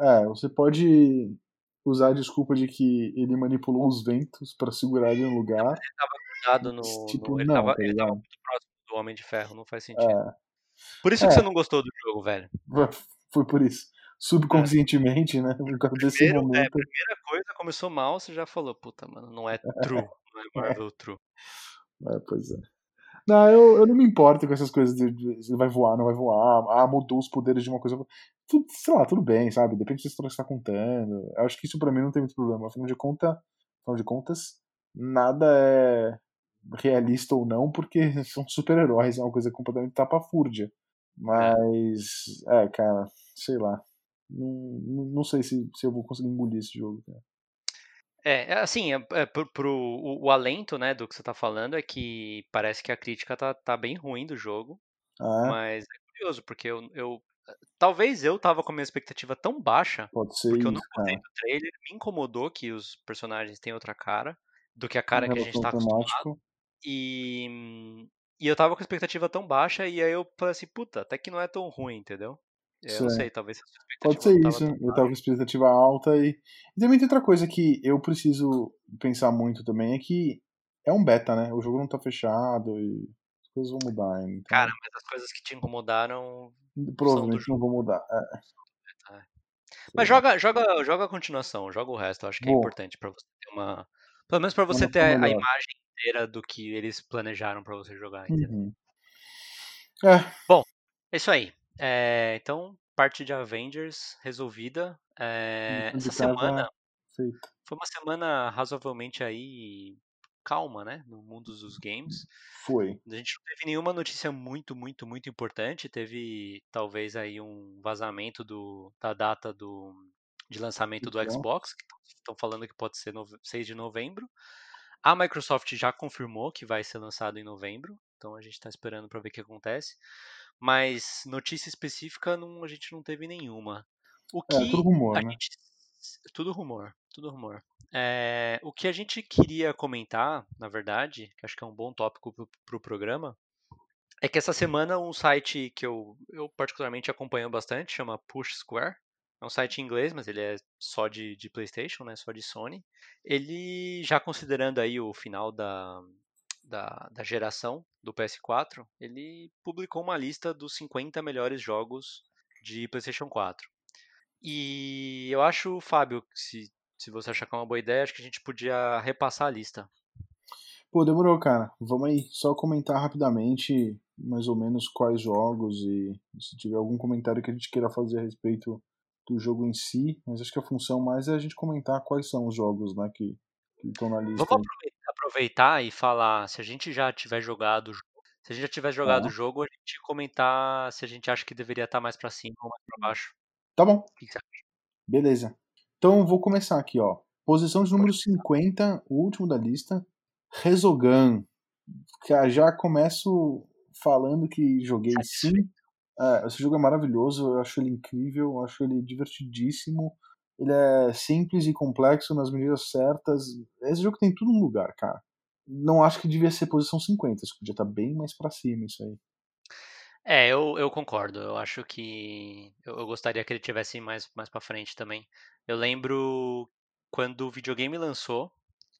É, você pode usar a desculpa de que ele manipulou os ventos pra segurar ele no lugar. Ele tava grudado no, Tipo, no- ele, não, tava, tá ele tava muito próximo do Homem de Ferro, não faz sentido. É, Por isso É. que você não gostou do jogo, velho. foi por isso. Subconscientemente, né? Por causa desse Primeiro, é, momento. primeira coisa, começou mal, você já falou, puta, mano, não é true, não é Marvel true. É, pois é. Não, eu, eu não me importo com essas coisas de, de vai voar, não vai voar. Ah, mudou os poderes de uma coisa. Tudo, sei lá, tudo bem, sabe? Depende da história que você tá contando. Eu acho que isso pra mim não tem muito problema. Afinal de, conta, afinal de contas, nada é realista ou não, porque são super-heróis, é uma coisa completamente tapafúrdia. Mas, é, cara, sei lá. Não, não não sei se, se eu vou conseguir engolir esse jogo. Cara. É, é, assim, é, é, pro, pro- o, o alento, né, do que você tá falando é que parece que a crítica tá, tá bem ruim do jogo, é? mas é curioso, porque eu, eu talvez eu tava com a minha expectativa tão baixa, Pode ser porque eu isso, não gostei cara. do trailer, me incomodou que os personagens têm outra cara do que a cara que a gente tá acostumado. E, e eu tava com a expectativa tão baixa, e aí eu falei assim, puta, até que não é tão ruim, entendeu? Eu não Certo. sei, talvez Pode ser isso, tava eu tava com expectativa alta e... e também tem outra coisa que eu preciso pensar muito também, é que é um beta, né? O jogo não tá fechado e as coisas vão mudar ainda. Então, Cara, mas as coisas que te incomodaram provavelmente não vão mudar. É, É. Mas joga, joga, joga a continuação, joga o resto. Eu acho que é Vou. importante pra você ter uma. Pelo menos pra você noção ter a, a imagem inteira do que eles planejaram pra você jogar, entendeu? Uhum. É, É isso aí. É, então, parte de Avengers resolvida. É, essa semana foi uma semana razoavelmente aí calma, né? No mundo dos games. Foi. A gente não teve nenhuma notícia muito, muito, muito importante. Teve talvez aí um vazamento do, da data do, de lançamento do Xbox. Xbox, que estão falando que pode ser nove- 6 de novembro. A Microsoft já confirmou que vai ser lançado em novembro, então a gente está esperando para ver o que acontece. Mas notícia específica não, a gente não teve nenhuma. O É, que tudo rumor, a né? gente. Tudo rumor, tudo rumor. É, o que a gente queria comentar, na verdade, que acho que é um bom tópico para o programa, é que essa semana um site que eu, eu particularmente acompanho bastante, chama Push Square. É um site em inglês, mas ele é só de, de PlayStation, né? Só de Sony. Ele, já considerando aí o final da, da, da geração do PS4, ele publicou uma lista dos 50 melhores jogos de PlayStation 4. E eu acho, Fábio, se, se você achar que é uma boa ideia, acho que a gente podia repassar a lista. Pô, demorou, cara. Vamos aí, só comentar rapidamente mais ou menos quais jogos e se tiver algum comentário que a gente queira fazer a respeito do jogo em si, mas acho que a função mais é a gente comentar quais são os jogos, né, que que estão na lista. Vamos aproveitar, e falar, se a gente já tiver jogado, o jogo- se a gente já tiver jogado Tá. o jogo, a gente comentar se a gente acha que deveria estar mais pra cima ou mais pra baixo. Tá bom, O que que você acha? beleza. Então vou começar aqui, ó. Posição de número 50, o último da lista, Resogun. Que já começo falando que joguei sim. É, esse jogo é maravilhoso, eu acho ele incrível, eu acho ele divertidíssimo. Ele é simples e complexo nas medidas certas. Esse jogo tem tudo no lugar, cara. Não acho que devia ser posição 50, isso podia estar bem mais pra cima isso aí. É, eu, eu concordo. Eu acho que eu, eu gostaria que ele tivesse mais, mais para frente também. Eu lembro quando o videogame lançou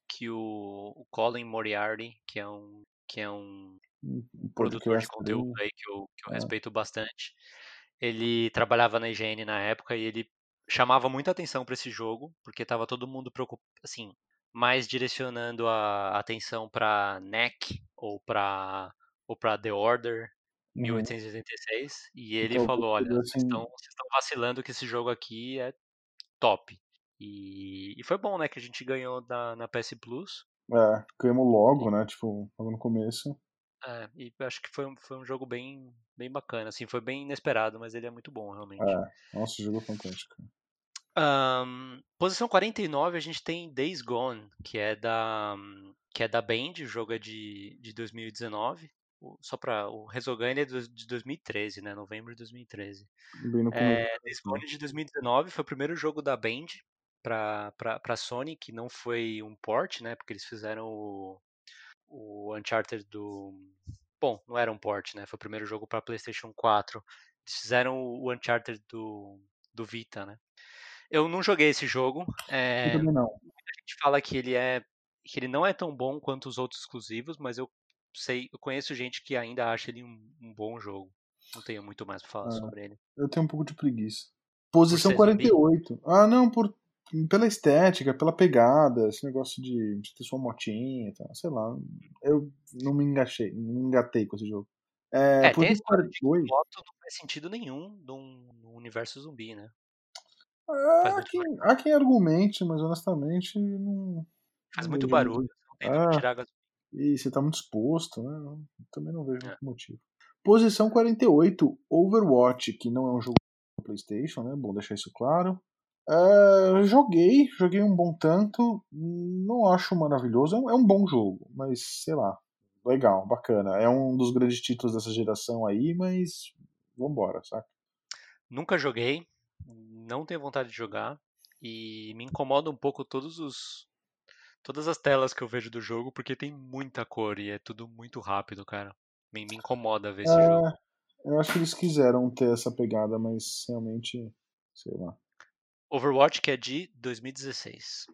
que o, o Colin Moriarty, que é um que é um um produtor de podcast conteúdo aí que eu, que eu É. respeito bastante, ele trabalhava na IGN na época e ele chamava muita atenção para esse jogo, porque tava todo mundo preocupado, assim, mais direcionando a atenção para NEC ou para ou para The Order Uhum. 1886 e ele Então, falou, olha, vocês assim- estão vocês estão vacilando que esse jogo aqui é top. E, e foi bom, né, que a gente ganhou na, na PS Plus. É, ganhamos logo, né? Tipo, logo no começo. É, e acho que foi um, foi um jogo bem, bem bacana, assim, foi bem inesperado, mas ele é muito bom, realmente. É, nossa, o jogo é fantástico. Um, posição 49 a gente tem Days Gone, que é da que é da Band, o jogo é de, de 2019. O, só para o Resogun é de 2013, né? Novembro de 2013. Bem é, Days Gone de 2019 foi o primeiro jogo da Band para para Sony que não foi um port, né? Porque eles fizeram o, o Uncharted do bom, não era um port, né? Foi o primeiro jogo para PlayStation 4. Eles fizeram o Uncharted do do Vita, né? Eu não joguei esse jogo. É, eu também não. Muita gente fala que ele é que ele não é tão bom quanto os outros exclusivos, mas eu sei, eu conheço gente que ainda acha ele um, um bom jogo. Não tenho muito mais pra falar Ah, sobre ele. Eu tenho um pouco de preguiça. Posição ser zumbi? 48. Ah, não, por, pela estética, pela pegada, esse negócio de, de ter sua motinha e tal, sei lá. Eu não me engatei, não me engatei com esse jogo. É, É, tem a posição história de 48. moto não faz sentido nenhum num, num universo zumbi, né? Ah, há, quem, há quem argumente, mas honestamente não. faz não muito vejo barulho, Ah. tirar a. E você tá muito exposto, né? Também não vejo É. muito motivo. Posição 48, Overwatch, que não é um jogo do PlayStation, né? Bom deixar isso claro. É, joguei, joguei um bom tanto. Não acho maravilhoso. É um, é um bom jogo, mas sei lá. Legal, bacana. É um dos grandes títulos dessa geração aí, mas vambora, saca? Nunca joguei, não tenho vontade de jogar e me incomoda um pouco todos os todas as telas que eu vejo do jogo porque tem muita cor e é tudo muito rápido, cara. Me, me incomoda ver esse jogo. É, eu acho que eles quiseram ter essa pegada, mas realmente, sei lá. Overwatch que é de 2016.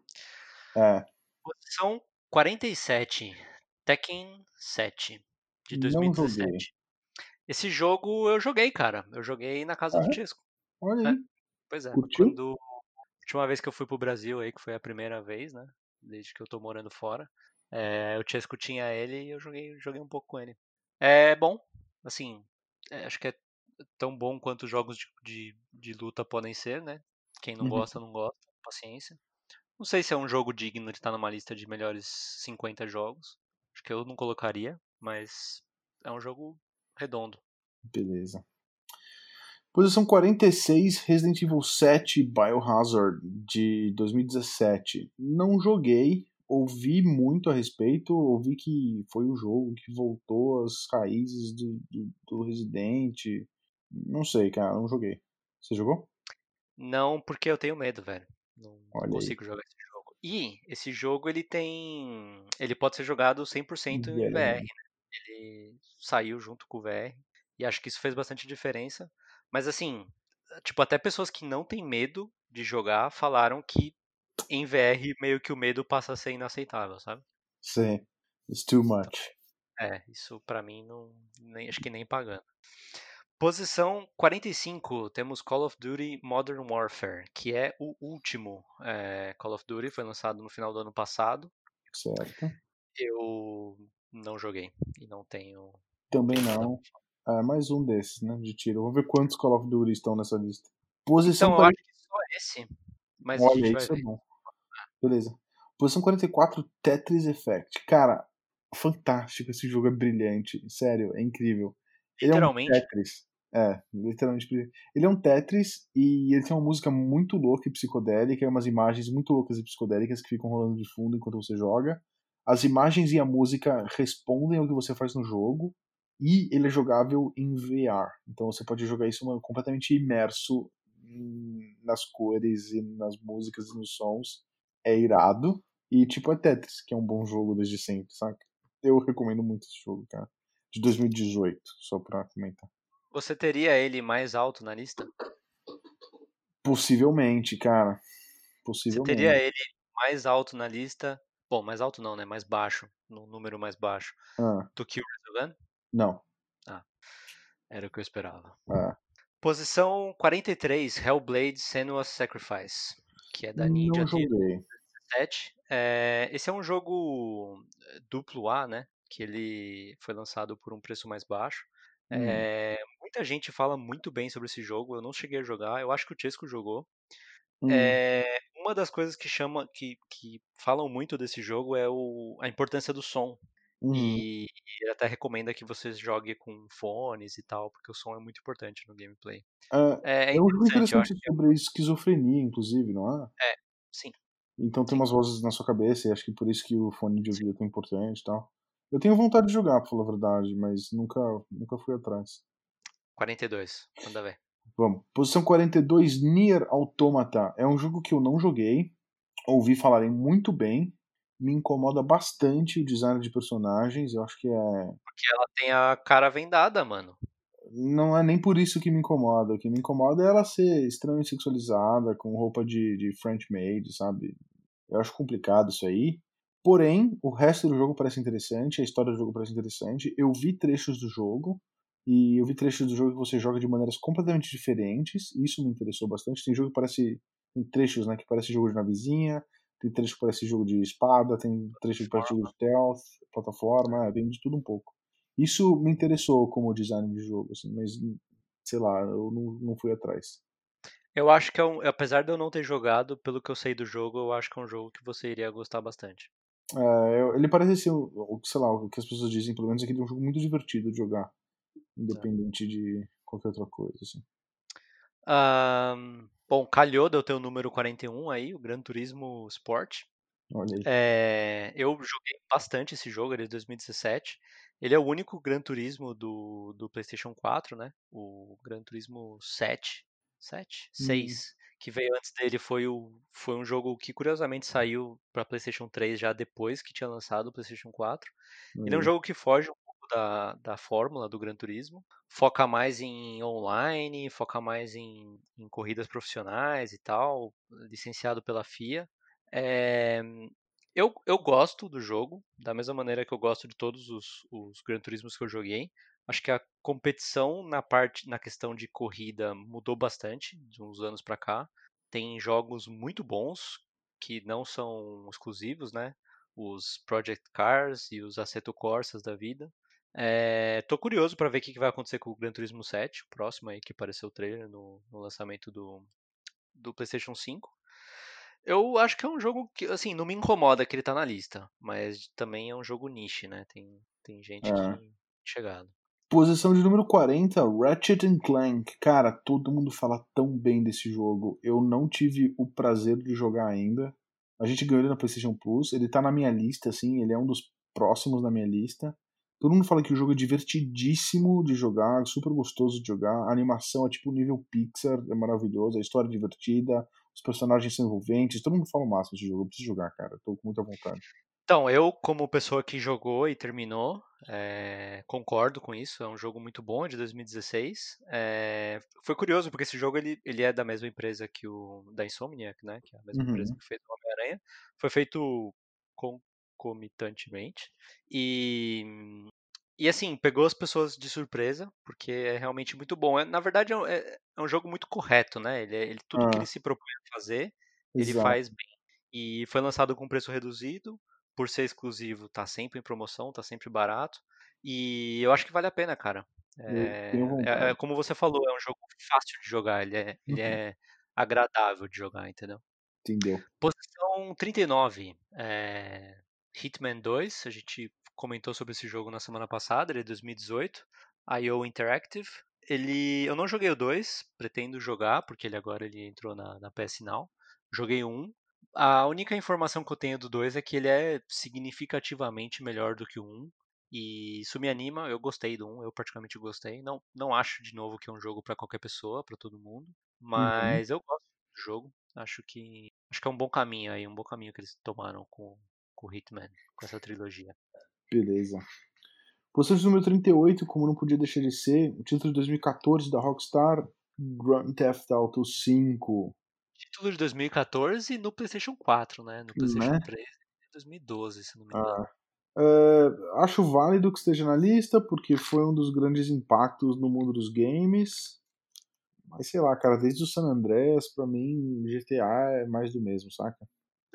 É, Posição 47, Tekken 7 de Não joguei. 2017. Esse jogo eu joguei, cara. Eu joguei na casa Ah, do é? Chesco. olha É. aí. Pois é. Curtiu? Quando a última vez que eu fui pro Brasil aí, que foi a primeira vez, né? Desde que eu tô morando fora. É, Chesco tinha ele e eu joguei, joguei um pouco com ele. É bom, assim, é, acho que é tão bom quanto os jogos de, de, de luta podem ser, né? Quem não Uhum. gosta, não gosta, paciência. Não sei se é um jogo digno de estar numa lista de melhores 50 jogos. Acho que eu não colocaria, mas é um jogo redondo. Beleza. Posição 46, Resident Evil 7 Biohazard de 2017. Não joguei, ouvi muito a respeito, ouvi que foi o jogo que voltou às raízes do, do, do Resident. Não sei, cara, não joguei. Você jogou? Não, porque eu tenho medo, velho. Não, Olha aí. consigo jogar esse jogo. E esse jogo ele tem. Ele pode ser jogado 100% em VR. VR. né? Ele saiu junto com o VR. E acho que isso fez bastante diferença. Mas assim, tipo, até pessoas que não têm medo de jogar falaram que em VR meio que o medo passa a ser inaceitável, sabe? Sim. It's too much. É, isso pra mim não. Nem, acho que nem pagando. Posição 45, temos Call of Duty Modern Warfare, que é o último é, Call of Duty, foi lançado no final do ano passado. Certo. Eu não joguei e não tenho. Também não. Falar. É mais um desses, né? De tiro. Vamos ver quantos Call of Duty estão nessa lista. Posição Então, eu acho que só esse, mas a Olha, gente vai isso é ver. bom. Beleza. Posição 44, Tetris Effect. Cara, fantástico. Esse jogo é brilhante. Sério, é incrível. Ele é um Literalmente, Tetris. É, literalmente. Ele é um Tetris e ele tem uma música muito louca e psicodélica, e umas imagens muito loucas e psicodélicas que ficam rolando de fundo enquanto você joga. As imagens e a música respondem ao que você faz no jogo. E ele é jogável em VR. Então você pode jogar isso completamente imerso nas cores e nas músicas e nos sons. É irado. E tipo é Tetris, que é um bom jogo desde sempre, saca? Eu recomendo muito esse jogo, cara. De 2018, só pra comentar. você teria ele mais alto na lista? Possivelmente, cara. Você Possivelmente. teria ele mais alto na lista? Bom, mais alto não, né? Mais baixo, no número mais baixo Ah, do que o Resogun? Não. Era o que eu esperava. Ah, Posição 43, Hellblade Senua's Sacrifice, que é da Ninja não joguei. 2017. É, esse é um jogo eh, duplo A, né? Que ele foi lançado por um preço mais baixo. Hum, É, muita gente fala muito bem sobre esse jogo. Eu não cheguei a jogar. Eu acho que o Chesco jogou. Hum, É, uma das coisas que chama, que, que falam muito desse jogo é o, a importância do som. Uhum. E até recomenda que você jogue com fones e tal, porque o som é muito importante no gameplay. É, É, é é um jogo interessante, interessante sobre esquizofrenia, inclusive, não é? é, sim, Então tem umas vozes na sua cabeça e acho que por isso que o fone de ouvido é tão importante e tal. Eu tenho vontade de jogar, pra falar a verdade, mas nunca, nunca fui atrás. 42, manda ver. Vamos. Posição 42, Nier Automata. É um jogo que eu não joguei, ouvi falarem muito bem, me incomoda bastante o design de personagens, eu acho que é Porque ela tem a cara vendada, mano. não é nem por isso que me incomoda. O que me incomoda é ela ser extremamente sexualizada, com roupa de, de French maid, sabe? Eu acho complicado isso aí. Porém, o resto do jogo parece interessante, a história do jogo parece interessante. Eu vi trechos do jogo, e eu vi trechos do jogo que você joga de maneiras completamente diferentes, e isso me interessou bastante. Tem jogo que parece. Tem trechos, né, que parece jogo de navezinha, tem trecho que parece jogo de espada, tem trecho que parece jogo de stealth, plataforma, vem de tudo um pouco. Isso me interessou como design de jogo, assim, mas sei lá, eu não, não fui atrás. Eu acho que é um, apesar de eu não ter jogado, pelo que eu sei do jogo, eu acho que é um jogo que você iria gostar bastante. É, ele parece ser, sei lá, o que as pessoas dizem, pelo menos é que ele é um jogo muito divertido de jogar, né? independente de qualquer outra coisa, assim. Ahn, bom, calhou de eu ter o número 41 aí, o Gran Turismo Sport. É, eu joguei bastante esse jogo, ele é de 2017. Ele é o único Gran Turismo do, do PlayStation 4, né? O Gran Turismo 7, 7? Hum, 6, que veio antes dele foi, o, foi um jogo que curiosamente saiu para PlayStation 3 já depois que tinha lançado o PlayStation 4. Ele é um jogo que foge um pouco da, da fórmula do Gran Turismo, foca mais em online, foca mais em, em corridas profissionais e tal, licenciado pela FIA. É, eu, eu gosto do jogo, da mesma maneira que eu gosto de todos os, os Gran Turismos que eu joguei. Acho que a competição na parte, na questão de corrida mudou bastante de uns anos pra cá. Tem jogos muito bons que não são exclusivos, né? Os Project Cars e os Assetto Corsas da vida. É, tô curioso pra ver o que que vai acontecer com o Gran Turismo 7, o próximo aí que apareceu o trailer no, no lançamento do, do PlayStation 5. Eu acho que é um jogo que, assim, não me incomoda que ele tá na lista, mas também é um jogo niche, né? Tem, tem gente É. que chegado. Posição de número 40, Ratchet and Clank. Cara, todo mundo fala tão bem desse jogo. Eu não tive o prazer de jogar ainda. A gente ganhou ele na PlayStation Plus. Ele tá na minha lista, assim. Ele é um dos próximos na minha lista. Todo mundo fala que o jogo é divertidíssimo de jogar, super gostoso de jogar. A animação é tipo nível Pixar, é maravilhoso. A história é divertida, os personagens são envolventes. Todo mundo fala o máximo desse jogo. Eu preciso jogar, cara. Tô com muita vontade. Então, eu, como pessoa que jogou e terminou, é, concordo com isso. É um jogo muito bom, é de 2016. É, foi curioso, porque esse jogo ele, ele é da mesma empresa que o da Insomniac, né? Que é a mesma empresa Uhum, que fez o Homem-Aranha. Foi feito concomitantemente. E, e assim, pegou as pessoas de surpresa, porque é realmente muito bom. É, na verdade, é, um- é- é um jogo muito correto, né? Ele, é- ele- tudo que ele Ah, se propõe a fazer, ele exato. faz bem. E foi lançado com preço reduzido por ser exclusivo, tá sempre em promoção, tá sempre barato. E eu acho que vale a pena, cara. É, é- como você falou, é um jogo fácil de jogar, ele é, ele Uhum, é agradável de jogar, entendeu? entendeu? Posição 39, é, Hitman 2, a gente comentou sobre esse jogo na semana passada, ele é 2018, IO Interactive. Ele, eu não joguei o 2, pretendo jogar, porque ele agora ele entrou na, na PS Now. Joguei o 1, a única informação que eu tenho do 2 é que ele é significativamente melhor do que o 1. E isso me anima, eu gostei do 1, eu particularmente gostei. Não, não acho de novo que é um jogo para qualquer pessoa, para todo mundo, Uhum, mas eu gosto do jogo. Acho que acho que é um bom caminho aí, um bom caminho que eles tomaram com, com Hitman, com essa trilogia. beleza. Posição número 38, como não podia deixar de ser, o título de 2014 da Rockstar, Grand Theft Auto 5, Título de 2014 no PlayStation 4, né? No PlayStation né? 3 em 2012, se não me engano. Ah, acho válido que esteja na lista, porque foi um dos grandes impactos no mundo dos games. Mas sei lá, cara, desde o San Andreas, pra mim, GTA é mais do mesmo, saca?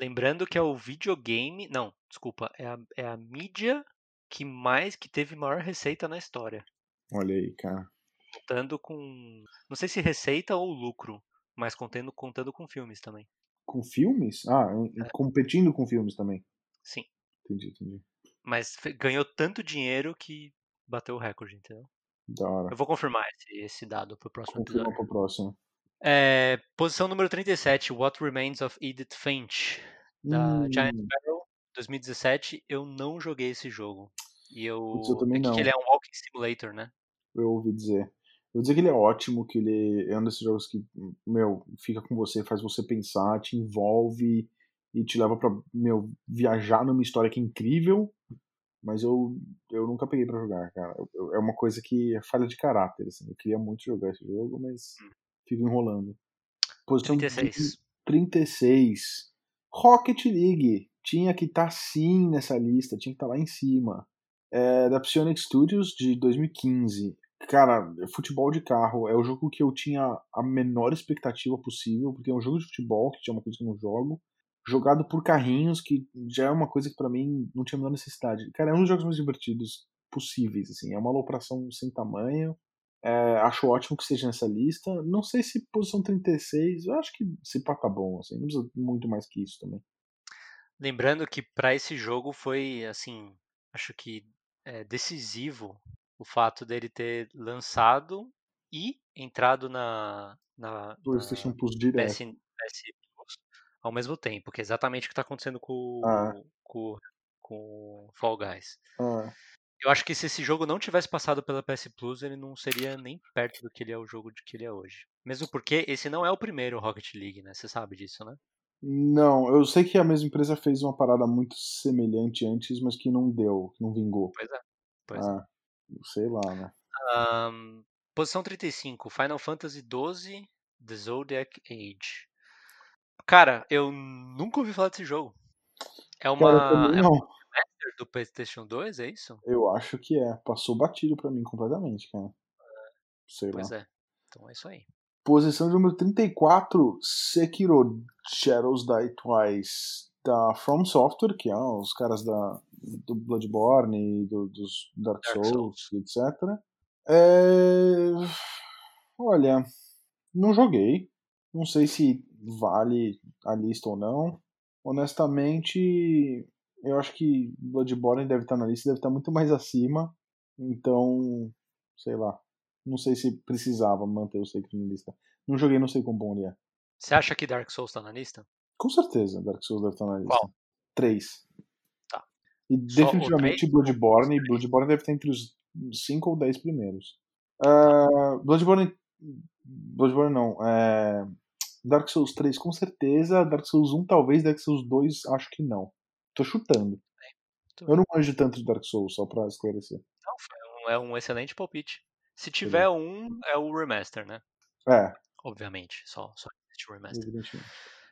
Lembrando que é o videogame, não, desculpa, é a, é a mídia que mais que teve maior receita na história, Olha aí, cara. contando com, não sei se receita ou lucro, mas contando, contando com filmes também. Com filmes? Ah, é. competindo com filmes também. Sim. Entendi, entendi. Mas ganhou tanto dinheiro que bateu o recorde, entendeu? Da hora. Eu vou confirmar esse, esse dado pro próximo Confirma episódio. pro próximo. É, posição número 37, What Remains of Edith Finch, da Hum, Giant Sparrow, 2017. Eu não joguei esse jogo. E eu. Putz, eu também é que não. ele é um walking simulator, né? eu ouvi dizer. Eu vou dizer que ele é ótimo, que ele é um desses jogos que, meu, fica com você, faz você pensar, te envolve e te leva pra, meu, viajar numa história que é incrível, mas eu, eu nunca peguei pra jogar, cara. Eu- eu- é uma coisa que é falha de caráter, assim. Eu queria muito jogar esse jogo, mas fico enrolando. Posição de 36. 36. Rocket League. Tinha que estar sim nessa lista, tinha que estar lá em cima. É da Psionic Studios de 2015. Cara, futebol de carro é o jogo que eu tinha a menor expectativa possível, porque é um jogo de futebol, que tinha uma coisa que eu não jogo, jogado por carrinhos, que já é uma coisa que pra mim não tinha a menor necessidade. Cara, é um dos jogos mais divertidos possíveis, assim. É uma alopração sem tamanho. É, acho ótimo que esteja nessa lista. Não sei se posição 36, eu acho que se pá tá bom, assim. Não precisa muito mais que isso também. Lembrando que pra esse jogo foi, assim, acho que é, decisivo o fato dele ter lançado e entrado na, na, PlayStation na Plus direto. PS, PS Plus ao mesmo tempo, que é exatamente o que está acontecendo com, Ah. com, com Fall Guys. Ah, Eu acho que se esse jogo não tivesse passado pela PS Plus, ele não seria nem perto do que ele é o jogo de que ele é hoje. Mesmo porque esse não é o primeiro Rocket League, né? Você sabe disso, né? não, eu sei que a mesma empresa fez uma parada muito semelhante antes, mas que não deu, não vingou. Pois é. Pois é. Ah, sei lá, né? Ahn, posição 35, Final Fantasy XII The Zodiac Age. Cara, eu nunca ouvi falar desse jogo. É Cara, uma. também É um não. Remaster do PlayStation 2, é isso? Eu acho que é. Passou batido pra mim completamente, cara. Sei Pois lá. é. Então é isso aí. Posição de número 34, Sekiro Shadows Die Twice, da From Software, que é os caras da, do Bloodborne, do, dos Dark Dark Souls, etc. É... Olha, não joguei. Não sei se vale a lista ou não. Honestamente, eu acho que Bloodborne deve estar na lista, deve estar muito mais acima. Então, sei lá. Não sei se precisava manter o Sekiro na lista. Não joguei, não sei quão bom ele é. Você acha que Dark Souls tá na lista? Com certeza, Dark Souls deve estar na lista. Qual? Três. Tá. E Só definitivamente? Bloodborne. Bloodborne deve estar entre os cinco ou dez primeiros. Ah, Bloodborne. Bloodborne não. é, Dark Souls 3 com certeza. Dark Souls 1 talvez. Dark Souls 2 acho que não. Tô chutando. Tudo Eu não manjo tanto de Dark Souls, só pra esclarecer. Não, um- é um excelente palpite. Se tiver um, é o remaster, né? É, Obviamente. Só, só existe o remaster.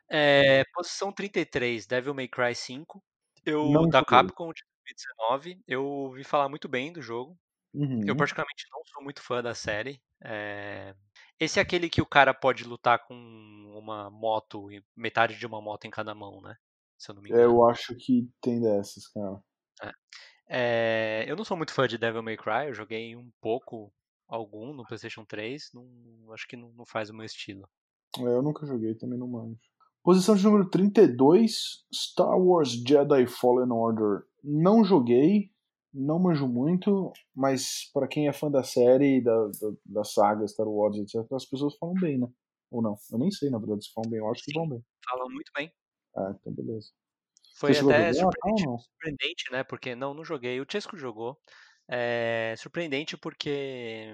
É, posição 33, Devil May Cry 5. Eu, Não da. Capcom de 2019. Eu ouvi falar muito bem do jogo. Uhum. Eu particularmente não sou muito fã da série. É, Esse é aquele que o cara pode lutar com uma moto, metade de uma moto em cada mão, né? Se eu não me engano. Eu acho que tem dessas, cara. É, Eu não sou muito fã de Devil May Cry, eu joguei um pouco, algum no PlayStation 3. Não... Acho que não, não faz o meu estilo. É, Eu nunca joguei, também não manjo. Posição de número 32, Star Wars Jedi Fallen Order. Não joguei, não manjo muito, mas pra quem é fã da série, da, da, da saga Star Wars, etc., as pessoas falam bem, né? Ou não? Eu nem sei, na verdade, se falam bem. Eu acho que falam bem. Falam muito bem. Ah, então beleza. Foi a até surpreendente, Ah, surpreendente, né? Porque não, não joguei. O Chesco jogou. É surpreendente porque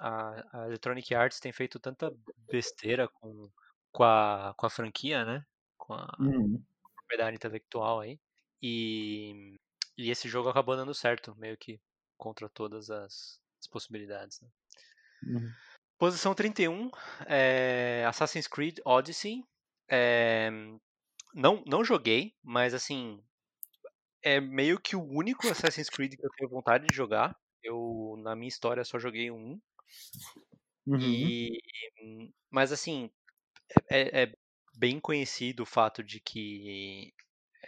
a, a Electronic Arts tem feito tanta besteira com, com, a, com a franquia, né? Com a Uhum. propriedade intelectual aí. E, e esse jogo acabou dando certo, meio que contra todas as, as possibilidades. né? Uhum. Posição 31, é Assassin's Creed Odyssey. É, não, não joguei, mas assim, é meio que o único Assassin's Creed que eu tenho vontade de jogar. Eu, na minha história, só joguei um. Uhum. E, mas assim, é, é bem conhecido o fato de que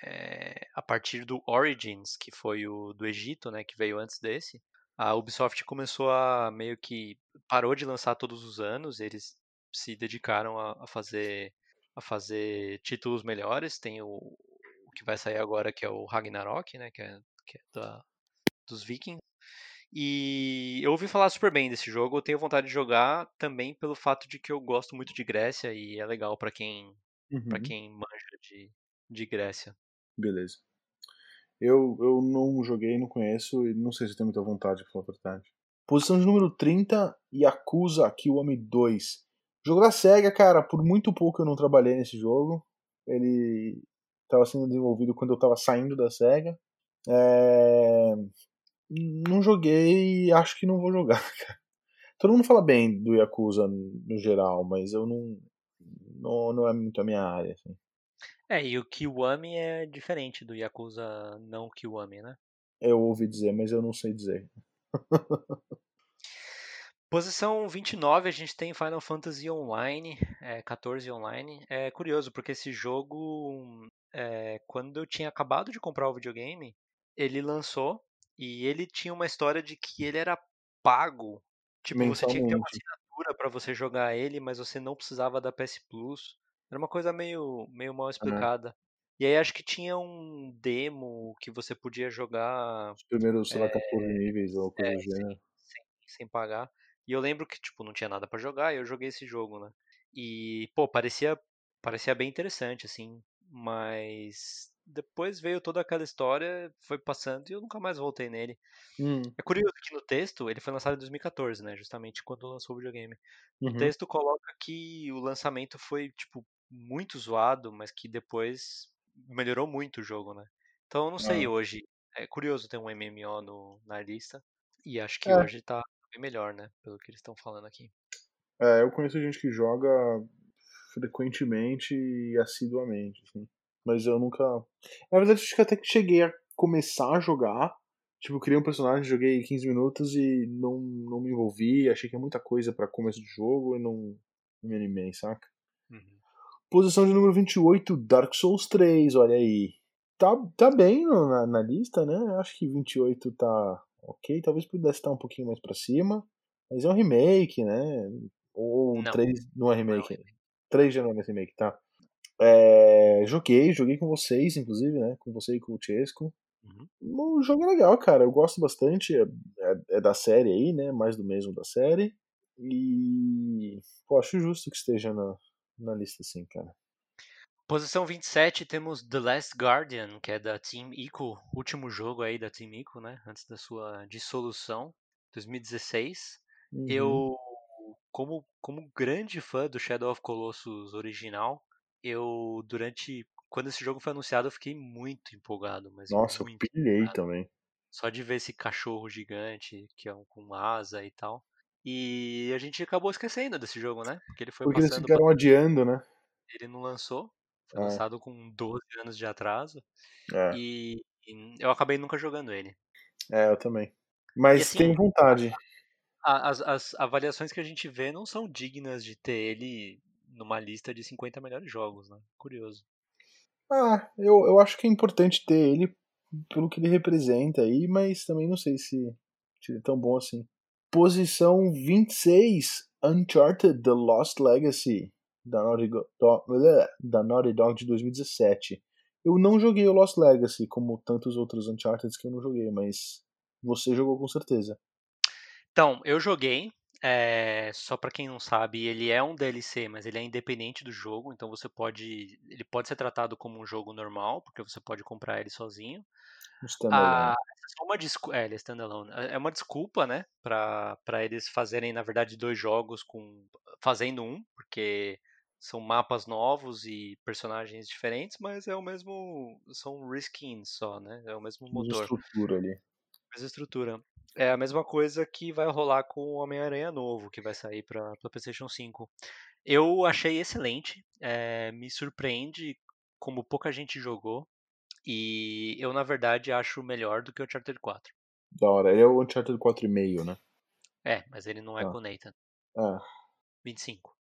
é, a partir do Origins, que foi o do Egito, né, que veio antes desse, a Ubisoft começou a meio que parou de lançar todos os anos, eles se dedicaram a, a fazer a fazer títulos melhores. Tem o, o, que vai sair agora que é o Ragnarok, né? Que é, que é da, dos Vikings. E eu ouvi falar super bem desse jogo. Eu tenho vontade de jogar também pelo fato de que eu gosto muito de Grécia e é legal para quem Uhum. para quem manja de, de Grécia. Beleza. Eu, eu não joguei, não conheço e não sei se tenho muita vontade, pra falar a verdade. Posição de número 30, Yakuza Kiwami 2. Jogo da SEGA, cara, por muito pouco eu não trabalhei nesse jogo. Ele estava sendo desenvolvido quando eu estava saindo da SEGA. É... Não joguei acho que não vou jogar, cara. Todo mundo fala bem do Yakuza no geral, mas eu não. Não, não é muito a minha área, assim. É, e o Kiwami é diferente do Yakuza não Kiwami, né? Eu ouvi dizer, mas eu não sei dizer. Posição 29, a gente tem Final Fantasy Online, é, 14 Online. É curioso, porque esse jogo, é, quando eu tinha acabado de comprar o videogame, ele lançou e ele tinha uma história de que ele era pago. Tipo, você tinha que ter uma assinatura para você jogar ele, mas você não precisava da PS Plus. Era uma coisa meio, meio mal explicada. E aí acho que tinha um demo que você podia jogar. Os primeiros, sei lá, 14 níveis ou coisa é, do gênero. Sem, sem pagar. E eu lembro que, tipo, não tinha nada para jogar e eu joguei esse jogo, né? E, pô, parecia, parecia bem interessante, assim. Mas depois veio toda aquela história, foi passando e eu nunca mais voltei nele. Hum. É curioso que no texto, ele foi lançado em 2014, né? Justamente quando lançou o videogame. Uhum. texto coloca que o lançamento foi, tipo, muito zoado, mas que depois melhorou muito o jogo, né? Então eu não sei Ah. hoje. É curioso ter um MMO no, na lista. E acho que É. hoje tá bem melhor, né? Pelo que eles estão falando aqui. É, eu conheço gente que joga frequentemente e assiduamente, assim. Mas eu nunca. Na verdade, acho que até que cheguei a começar a jogar. Tipo, criei um personagem, joguei 15 minutos e não, não me envolvi. Achei que é muita coisa para começo de jogo e não, não me animei, saca? Uhum. Posição de número 28, Dark Souls 3, olha aí. Tá, tá bem na, na lista, né? Acho que 28 tá ok. Talvez pudesse estar um pouquinho mais pra cima. Mas é um remake, né? Ou Não. 3 não é Não é um remake. remake. 3 já não é mais remake, tá? É, joguei, joguei com vocês, inclusive, né? Com você e com o Chesco. Uhum. O jogo é legal, cara. Eu gosto bastante. É, é- é da série aí, né? Mais do mesmo da série. E. Pô, acho justo que esteja na, na lista, assim, cara. Posição 27 temos The Last Guardian, que é da Team Ico, último jogo aí da Team Ico, né? Antes da sua dissolução, 2016. Uhum. Eu, como, como grande fã do Shadow of Colossus original, eu durante quando esse jogo foi anunciado eu fiquei muito empolgado, mas Nossa, eu pilhei empolgado. também. Só de ver esse cachorro gigante que é um com asa e tal. E a gente acabou esquecendo desse jogo, né? Porque ele foi Porque eles passando, ficaram adiando, né? ele não lançou. Foi É. lançado com 12 anos de atraso. É, E, e eu acabei nunca jogando ele. é eu também. Mas assim, tenho vontade. As, as avaliações que a gente vê não são dignas de ter ele numa lista de 50 melhores jogos, né? Curioso. Ah, eu, eu acho que é importante ter ele pelo que ele representa aí, mas também não sei se, se ele é tão bom assim. Posição 26, Uncharted The Lost Legacy, da Naughty, Go- do- bleh, da Naughty Dog de 2017. Eu não joguei o Lost Legacy, como tantos outros Uncharted que eu não joguei, mas você jogou com certeza. Então, eu joguei. é, só pra quem não sabe, ele é um DLC, mas ele é independente do jogo, então você pode. Ele pode ser tratado como um jogo normal, porque você pode comprar ele sozinho. Standalone. Ah, é uma desculpa, é, ele é standalone. É é uma desculpa, né, pra eles fazerem, na verdade, dois jogos com fazendo um, porque são mapas novos e personagens diferentes, mas é o mesmo, são reskins só, né? É o mesmo Mesma motor, estrutura ali. mesma estrutura. É a mesma coisa que vai rolar com o Homem-Aranha novo, que vai sair pra, pra PlayStation 5. Eu achei excelente, é, me surpreende como pouca gente jogou. E eu, na verdade, acho melhor do que o Uncharted 4. Da hora. Ele é o Uncharted 4,5, né? É, mas ele não é Ah. com o Nathan. Ah, 25.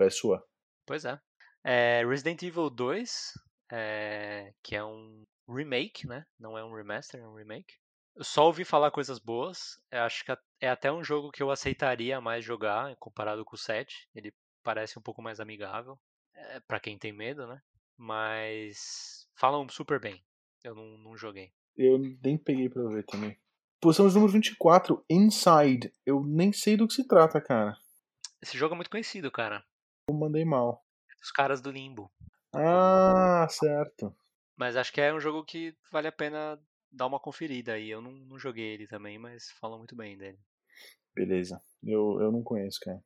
é sua. Pois é. É, Resident Evil 2, é, que é um remake, né? Não é um remaster, é um remake. Eu só ouvi falar coisas boas. Eu acho que é até um jogo que eu aceitaria mais jogar comparado com o 7. Ele parece um pouco mais amigável. É, para quem tem medo, né? Mas falam super bem. Eu não, não joguei. Eu nem peguei pra ver também. Posição de número 24, Inside. Eu nem sei do que se trata, cara. Esse jogo é muito conhecido, cara. Eu mandei mal. Os caras do Limbo. Ah, certo. Mas acho que é um jogo que vale a pena dar uma conferida aí. Eu não, não joguei ele também, mas falam muito bem dele. Beleza. Eu, eu não conheço, cara.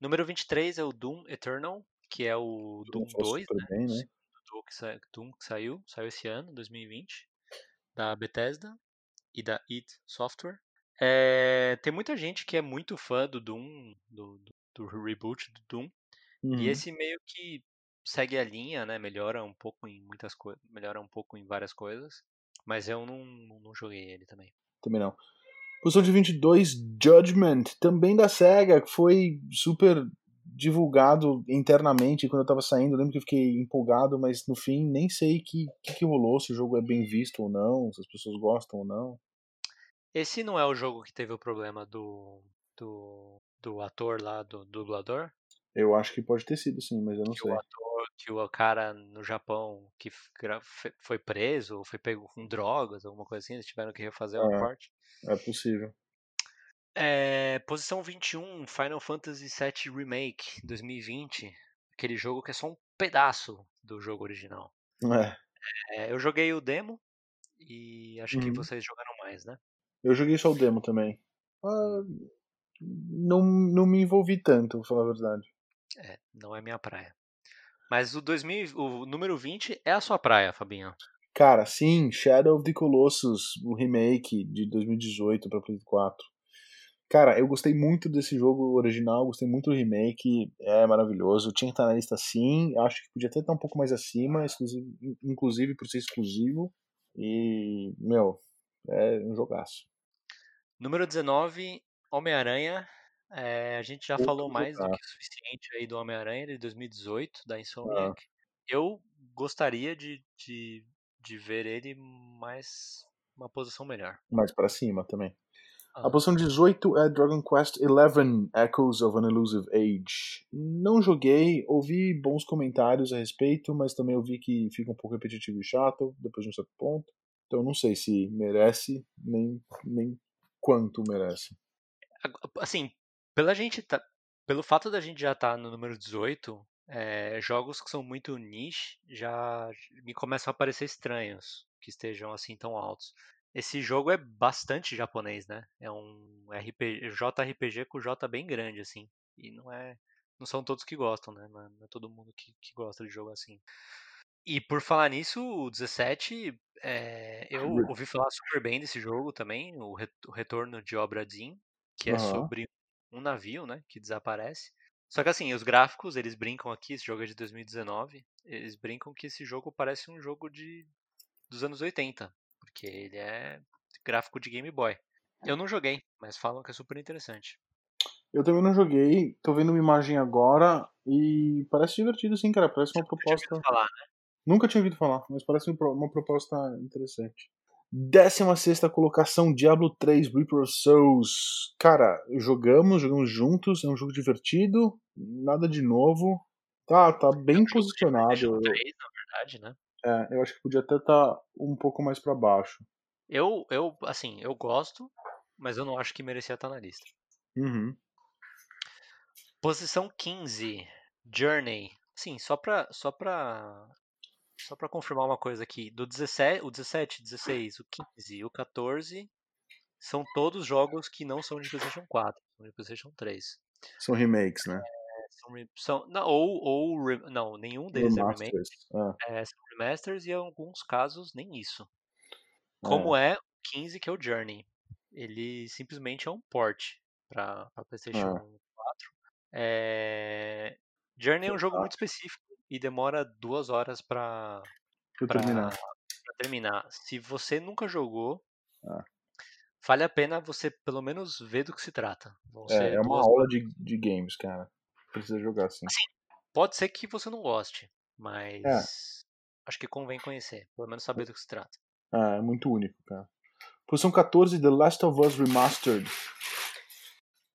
Número 23 é o Doom Eternal, que é o Doom 2, né? Bem, né? Doom que, sa Doom que saiu, saiu esse ano, 2020, da Bethesda e da id Software. É, tem muita gente que é muito fã do Doom, do, do, do reboot do Doom, uhum. e esse meio que segue a linha, né? Melhora um pouco em muitas coisas, melhora um pouco em várias coisas, mas eu não, não joguei ele também. Também não. Posição de 22, Judgment, também da SEGA, que foi super divulgado internamente quando eu tava saindo. Eu lembro que eu fiquei empolgado, mas no fim nem sei o que, que, que, rolou, se o jogo é bem visto ou não, se as pessoas gostam ou não. Esse não é o jogo que teve o problema do, do, do ator lá, do dublador? Eu acho que pode ter sido sim, mas eu não que sei. O ator, que o cara no Japão que foi preso, foi pego com drogas, alguma coisa assim, eles tiveram que refazer uma é, parte. É possível. É, posição 21, Final Fantasy VII Remake 2020. Aquele jogo que é só um pedaço do jogo original. É. É, eu joguei o demo e acho uhum. que vocês jogaram mais, né? Eu joguei só o demo também. Ah, não, não me envolvi tanto, pra falar a verdade. É, não é minha praia. Mas o 2000, o número 20 é a sua praia, Fabinho. Cara, sim, Shadow of the Colossus, o remake de 2018 para Play 4. Cara, eu gostei muito desse jogo original, gostei muito do remake, é maravilhoso. Tinha que estar na lista sim, acho que podia até estar um pouco mais acima, inclusive por ser exclusivo. E, meu, é um jogaço. Número 19, Homem-Aranha. É, a gente já Outro falou mais do que o suficiente aí do Homem-Aranha de 2018, da Insomniac. Ah. Eu gostaria de, de, de ver ele mais uma posição melhor. Mais para cima também. A posição 18 é Dragon Quest XI Echoes of an Elusive Age. Não joguei, ouvi bons comentários a respeito, mas também ouvi que fica um pouco repetitivo e chato depois de um certo ponto. Então não sei se merece, nem, nem quanto merece. Assim, pela gente tá, pelo fato da gente já estar tá no número 18, é, jogos que são muito niche já me começam a parecer estranhos que estejam assim tão altos. Esse jogo é bastante japonês, né? É um RPG, JRPG com J bem grande, assim. E não é. Não são todos que gostam, né? Não é todo mundo que, que gosta de jogo assim. E por falar nisso, o 17, é, eu ouvi falar super bem desse jogo também, o, Retorno de Obra Dinn, que é uhum. sobre um navio, né, que desaparece. Só que assim, os gráficos, eles brincam aqui, esse jogo é de 2019, eles brincam que esse jogo parece um jogo de dos anos 80 porque ele é gráfico de Game Boy. Eu não joguei, mas falam que é super interessante. Eu também não joguei, tô vendo uma imagem agora e parece divertido sim, cara. Parece uma proposta. Falar, né? Nunca tinha ouvido falar, mas parece uma proposta interessante. 16 colocação, Diablo 3 Reaper of Souls. Cara, jogamos, jogamos juntos, é um jogo divertido, nada de novo. Tá, tá bem é posicionado. 3, na verdade, né? É, eu acho que podia até estar tá um pouco mais para baixo. Eu, eu, assim, eu gosto, mas eu não acho que merecia estar tá na lista. Uhum. Posição 15, Journey. Sim, só pra, só pra, só pra confirmar uma coisa aqui. Do 17, o 17, 16, o 15 e o 14 são todos jogos que não são de PlayStation 4, são de PlayStation 3. São remakes, né? São, não, ou, ou não, nenhum deles remasters. é remake. Ah. É, são remasters e em alguns casos nem isso. Como é, é o 15 que é o Journey. Ele simplesmente é um port para PlayStation ah. 4. É... Journey é um jogo muito específico e demora duas horas para terminar. terminar. Se você nunca jogou, ah. vale a pena você pelo menos ver do que se trata. é, é uma aula de, de games, cara precisa jogar, sim. Assim, pode ser que você não goste, mas é. acho que convém conhecer, pelo menos saber do que se trata. É, é muito único, cara. Posição 14, The Last of Us Remastered.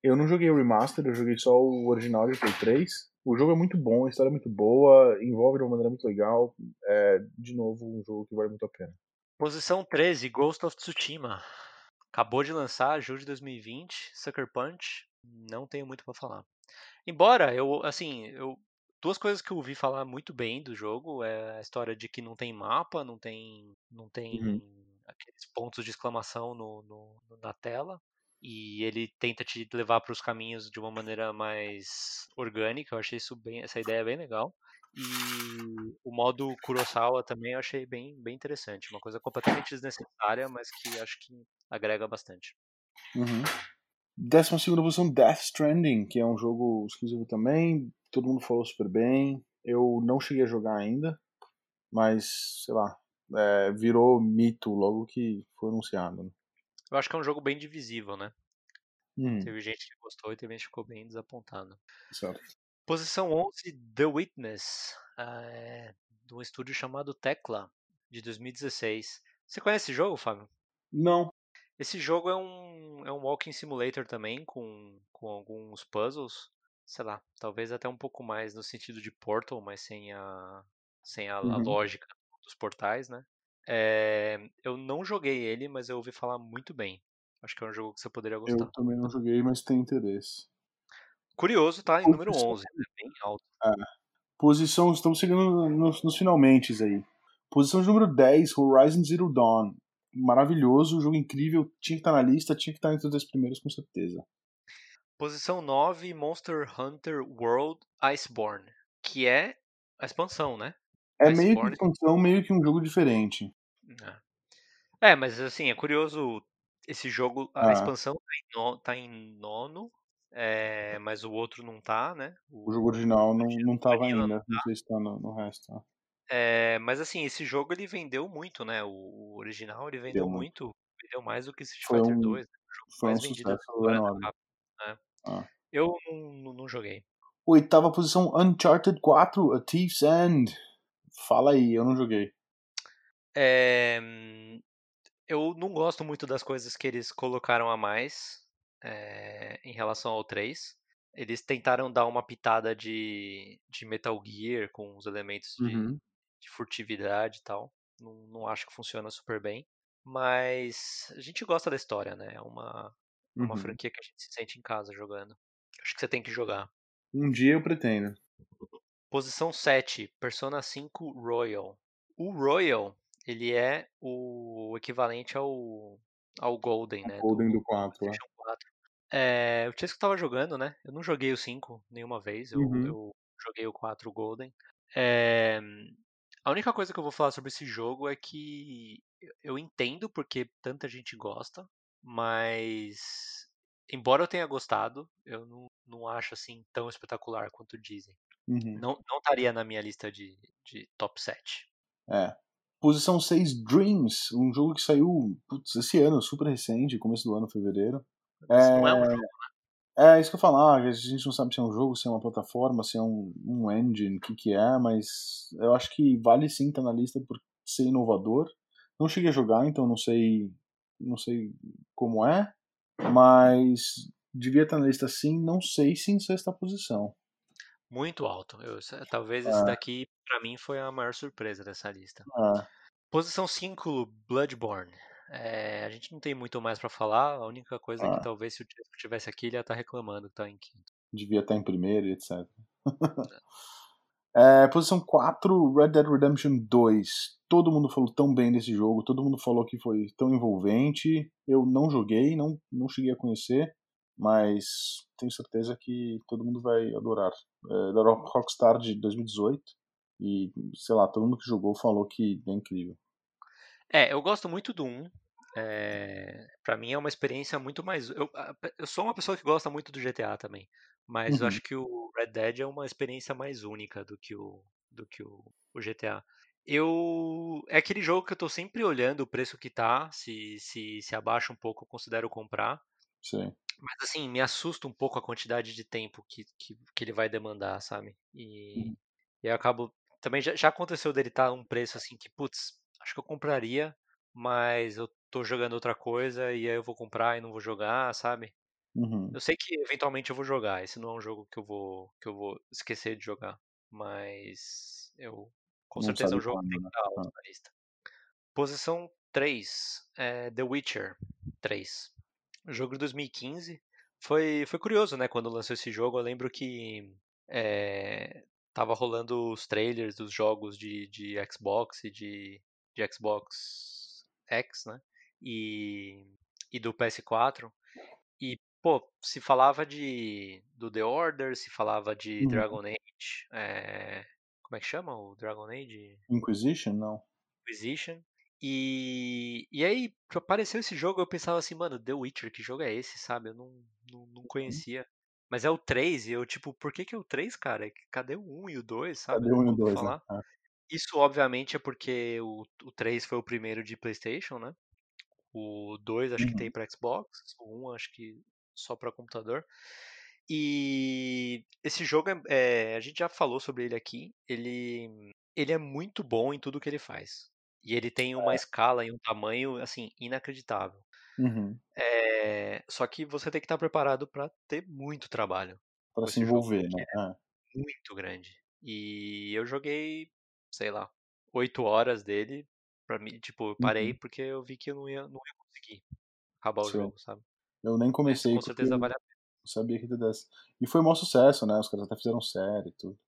Eu não joguei o remaster, eu joguei só o original de Play 3. O jogo é muito bom, a história é muito boa, envolve de uma maneira muito legal. É, de novo, um jogo que vale muito a pena. Posição 13, Ghost of Tsushima. Acabou de lançar, julho de 2020, Sucker Punch. Não tenho muito para falar. Embora eu, assim, eu duas coisas que eu ouvi falar muito bem do jogo é a história de que não tem mapa, não tem, não tem Uhum. aqueles pontos de exclamação no, no- na tela e ele tenta te levar para os caminhos de uma maneira mais orgânica. Eu achei isso bem, essa ideia bem legal. E o modo Kurosawa também eu achei bem, bem interessante, uma coisa completamente desnecessária, mas que acho que agrega bastante. Uhum. Décima segunda posição, Death Stranding, que é um jogo exclusivo também. Todo mundo falou super bem. Eu não cheguei a jogar ainda, mas, sei lá, é, virou mito logo que foi anunciado. Né? Eu acho que é um jogo bem divisível, né? Hum, Teve gente que gostou e teve gente que ficou bem desapontado. certo. Posição 11, The Witness, é, de um estúdio chamado Tecla, de 2016. Você conhece esse jogo, Fábio? Não. Esse jogo é um, é um walking simulator também, com, com alguns puzzles. Sei lá, talvez até um pouco mais no sentido de Portal, mas sem a, sem a, a Uhum. lógica dos portais, né? É, eu não joguei ele, mas eu ouvi falar muito bem. Acho que é um jogo que você poderia gostar. Eu também não joguei, mas tenho interesse. Curioso, tá? Em número Posição- 11, né? bem alto. Posição, estamos chegando nos, nos finalmente aí. Posição de número 10, Horizon Zero Dawn. Maravilhoso, jogo incrível, tinha que estar na lista, tinha que estar entre os 10 primeiros com certeza. Posição 9, Monster Hunter World Iceborne, que é a expansão, né? É meio que expansão, meio que um jogo diferente. É. É, mas assim, é curioso esse jogo, a Ah. expansão tá em, tá nono, é, mas o outro não tá, né? O jogo original não, não tava ainda, não sei se tá no, no resto. tá? É, mas assim, esse jogo ele vendeu muito, né? O, o original ele vendeu muito. muito, vendeu mais do que Street Foi Fighter um- 2, né? o jogo Foi um mais vendido da história da. Capcom, né? Ah. Eu não, não- não joguei. Oitava posição, Uncharted 4, A Thief's End. Fala aí, eu não joguei. É, eu não gosto muito das coisas que eles colocaram a mais é, em relação ao 3. Eles tentaram dar uma pitada de, de Metal Gear com os elementos de, Uhum. de furtividade e tal. Não, não acho que funciona super bem. Mas a gente gosta da história, né? É uma, é uma Uhum. franquia que a gente se sente em casa jogando. Acho que você tem que jogar. Um dia eu pretendo. Posição 7, Persona 5 Royal. O Royal, ele é o equivalente ao, ao Golden, né? Golden do 4. PlayStation 4. É, o Chesco tava jogando, né? Eu não joguei o 5 nenhuma vez, eu, Uhum. eu joguei o 4 Golden. É, a única coisa que eu vou falar sobre esse jogo é que eu entendo porque tanta gente gosta, mas embora eu tenha gostado, eu não, não acho assim tão espetacular quanto dizem. Uhum. Não, não estaria na minha lista de, de top 7. É. Posição 6, Dreams, um jogo que saiu putz, esse ano, super recente, começo do ano, fevereiro. Mas não é um jogo. É isso que eu falar, a gente não sabe se é um jogo, se é uma plataforma, se é um, um engine, o que, que é, mas eu acho que vale sim estar na lista por ser inovador. Não cheguei a jogar, então não sei, não sei como é, mas devia estar na lista sim, não sei se em sexta posição. Muito alto. Eu- talvez esse É. daqui, pra mim, foi a maior surpresa dessa lista. É, Posição 5, Bloodborne. É, a gente não tem muito mais pra falar. A única coisa é que Ah. talvez se o Chesco tivesse aqui, ele ia estar reclamando que tá em quinto. devia estar em primeiro etc. É, posição 4, Red Dead Redemption 2. Todo mundo falou tão bem desse jogo, todo mundo falou que foi tão envolvente. Eu não joguei, não, não cheguei a conhecer, mas tenho certeza que todo mundo vai adorar. É, da Rock- Rockstar de 2018. E, sei lá, todo mundo que jogou falou que é incrível. É, eu gosto muito do 1. É, para mim é uma experiência muito mais. Eu, eu sou uma pessoa que gosta muito do GTA também, mas eu Uhum. acho que o Red Dead é uma experiência mais única do que o, do que o, o GTA. Eu é aquele jogo que eu tô sempre olhando o preço que tá, se se, se abaixa um pouco eu considero comprar, Sim. mas assim me assusta um pouco a quantidade de tempo que, que, que ele vai demandar, sabe? E, Uhum. e eu acabo também já, já aconteceu dele estar um preço assim que putz, acho que eu compraria, mas eu tô jogando outra coisa e aí eu vou comprar e não vou jogar, sabe? Uhum. Eu sei que eventualmente eu vou jogar. Esse não é um jogo que eu vou que eu vou esquecer de jogar, mas eu com Não certeza é um jogo que tem que né? estar alto Ah. na lista. Posição 3, é The Witcher 3. O jogo de 2015. Foi, foi curioso, né? Quando lançou esse jogo, eu lembro que é, tava rolando os trailers dos jogos de, de Xbox e de, de Xbox X, né? E, e do PS4. E, pô, se falava de do The Order, se falava de Uhum. Dragon Age. é, como é que chama o Dragon Age? Inquisition? Não. Inquisition. E, e aí apareceu esse jogo, eu pensava assim, mano, The Witcher, que jogo é esse, sabe? Eu não, não, não conhecia. Mas é o 3, e eu, tipo, por que, que é o 3, cara? Cadê o 1 e o 2, sabe? Cadê o 1 e o ouvi 2, né? Ah. Isso, obviamente, é porque o, o 3 foi o primeiro de PlayStation, né? O 2 acho que Uhum. tem pra Xbox, o 1 acho que só pra computador. E esse jogo, é, é, a gente já falou sobre ele aqui, ele, ele é muito bom em tudo que ele faz. E ele tem uma É. escala e um tamanho, assim, inacreditável. Uhum. É, só que você tem que estar preparado pra ter muito trabalho Pra com se envolver, né? é É. muito grande. E eu joguei, sei lá, 8 horas dele, pra mim, tipo, eu parei Uhum. porque eu vi que eu não ia, não ia conseguir acabar o Sei. jogo, sabe? Eu nem Mas comecei com porque certeza vale a pena. sabia que desse. E foi um maior sucesso, né? Os caras até fizeram série e tudo.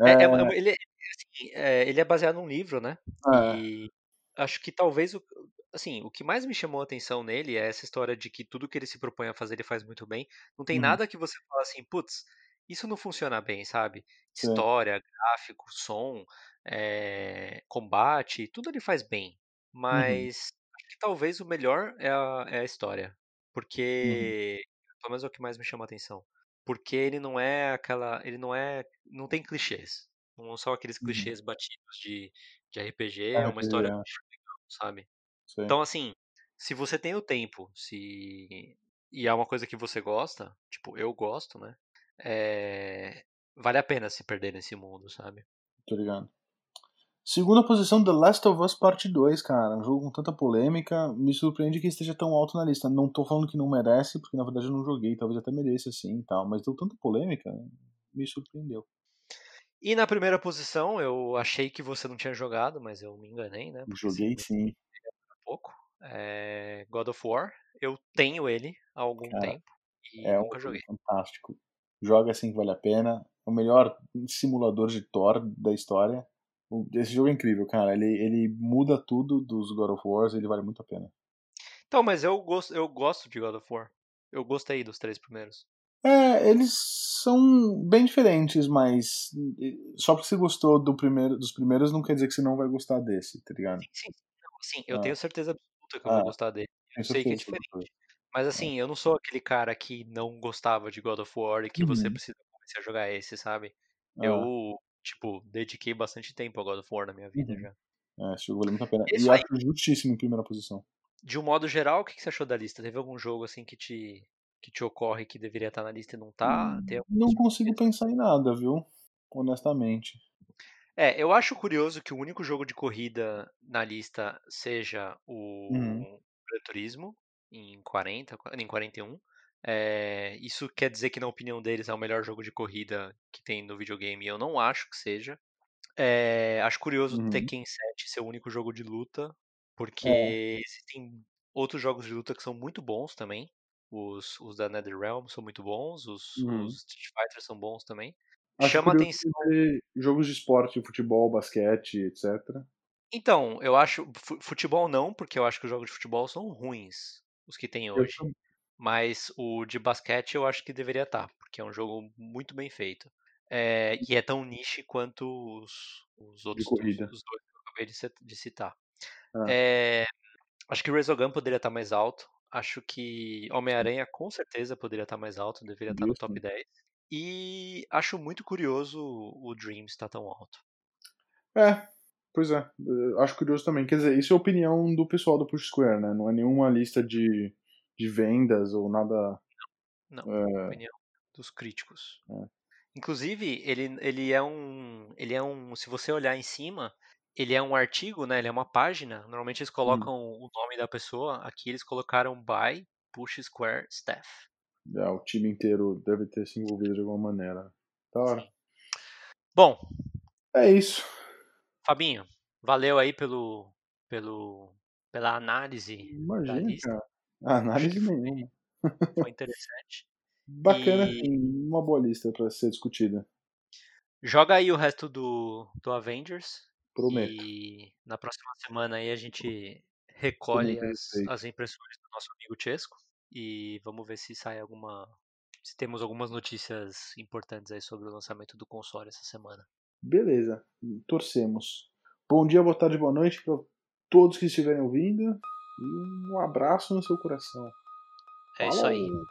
É, é, É, é ele, assim, é, ele é baseado num livro, né? é. E acho que talvez o, assim, o que mais me chamou a atenção nele é essa história de que tudo que ele se propõe a fazer ele faz muito bem. Não tem Uhum. nada que você fala assim, putz, isso não funciona bem, sabe? Sei. História, gráfico, som, é, combate, tudo ele faz bem. Uhum. Mas acho que talvez o melhor é a, é a história. Uhum. Porque, pelo menos é o que mais me chama a atenção. Porque ele não é aquela. Ele não é. Não tem clichês. Não são aqueles Uhum. clichês batidos de, de RPG, é uma história é. legal, sabe? Sei. Então, assim, se você tem o tempo, se. E é uma coisa que você gosta, tipo, eu gosto, né? É, Vale a pena se perder nesse mundo, sabe? Tô ligado. Segunda posição, The Last of Us Parte 2, cara. Um jogo com tanta polêmica. Me surpreende que esteja tão alto na lista. Não tô falando que não merece, porque na verdade eu não joguei. Talvez até mereça assim e tal. Mas deu tanta polêmica, me surpreendeu. E na primeira posição, eu achei que você não tinha jogado, mas eu me enganei, né? Joguei sim. é pouco. É God of War. Eu tenho ele há algum Cara, tempo e É um nunca jogo joguei. fantástico. Joga assim que vale a pena. O melhor simulador de Thor da história. Esse jogo é incrível, cara. Ele, ele muda tudo dos God of Wars. Ele vale muito a pena. Então, mas eu gosto, eu gosto de God of War. Eu gostei dos três primeiros. É, eles são bem diferentes, mas só porque você gostou do primeiro, dos primeiros não quer dizer que você não vai gostar desse, tá ligado? Sim, sim. Assim, eu Ah, tenho certeza absoluta que eu vou ah, gostar dele. Eu sei que é você diferente. Mas Ah. assim, eu não sou aquele cara que não gostava de God of War e que você Uhum. precisa começar a jogar esse, sabe? Ah, Eu, tipo, dediquei bastante tempo a God of War na minha vida uhum. já. É, esse jogo vale muito a pena. É E isso aí. acho justíssimo em primeira posição. De um modo geral, o que você achou da lista? Teve algum jogo assim que te, que te ocorre que deveria estar na lista e não tá? Hum, alguma Não consigo surpresa? pensar em nada, viu? Honestamente. É, eu acho curioso que o único jogo de corrida na lista seja Uhum. o Gran Turismo, em 40, em 41. É, isso quer dizer que, na opinião deles, é o melhor jogo de corrida que tem no videogame. Eu não acho que seja. É, acho curioso Uhum. Tekken 7 ser o único jogo de luta, É, porque existem outros jogos de luta que são muito bons também. Os, os da NetherRealm são muito bons, os, uhum. os Street Fighter são bons também. Acho Chama atenção jogos de esporte, futebol, basquete, etc. Então, eu acho. fu- Futebol não, porque eu acho que os jogos de futebol são ruins, os que tem hoje. Mas o de basquete eu acho que deveria estar, porque é um jogo muito bem feito. É, e é tão niche quanto os, os outros os, corrida. os dois que eu acabei de, cit- de citar. Ah, É, acho que o Resogun poderia estar mais alto. Acho que Homem-Aranha com certeza poderia estar mais alto, deveria estar no top justo. 10. E acho muito curioso o Dreams estar tão alto. É, pois é. Acho curioso também. Quer dizer, isso é a opinião do pessoal do Push Square, né? Não é nenhuma lista de, de vendas ou nada. Não, É, opinião dos críticos. é. Inclusive, ele, ele é um. Ele é um. Se você olhar em cima, ele é um artigo, né? Ele é uma página. Normalmente eles Hum, colocam o nome da pessoa. Aqui eles colocaram by Push Square Staff. É, o time inteiro deve ter se envolvido de alguma maneira. Da hora. Bom, É isso. Fabinho, valeu aí pelo, pelo, pela análise da Imagina, lista. cara. Análise que foi- nenhuma. Foi interessante. Bacana, E-. Uma boa lista pra ser discutida. Joga aí o resto do, do Avengers. Prometo. E na próxima semana aí a gente recolhe as, as impressões do nosso amigo Chesco. E vamos ver se sai alguma. Se temos algumas notícias importantes aí sobre o lançamento do console essa semana. Beleza. Torcemos. Bom dia, boa tarde, boa noite para todos que estiverem ouvindo. E um abraço no seu coração. É isso aí. Falou!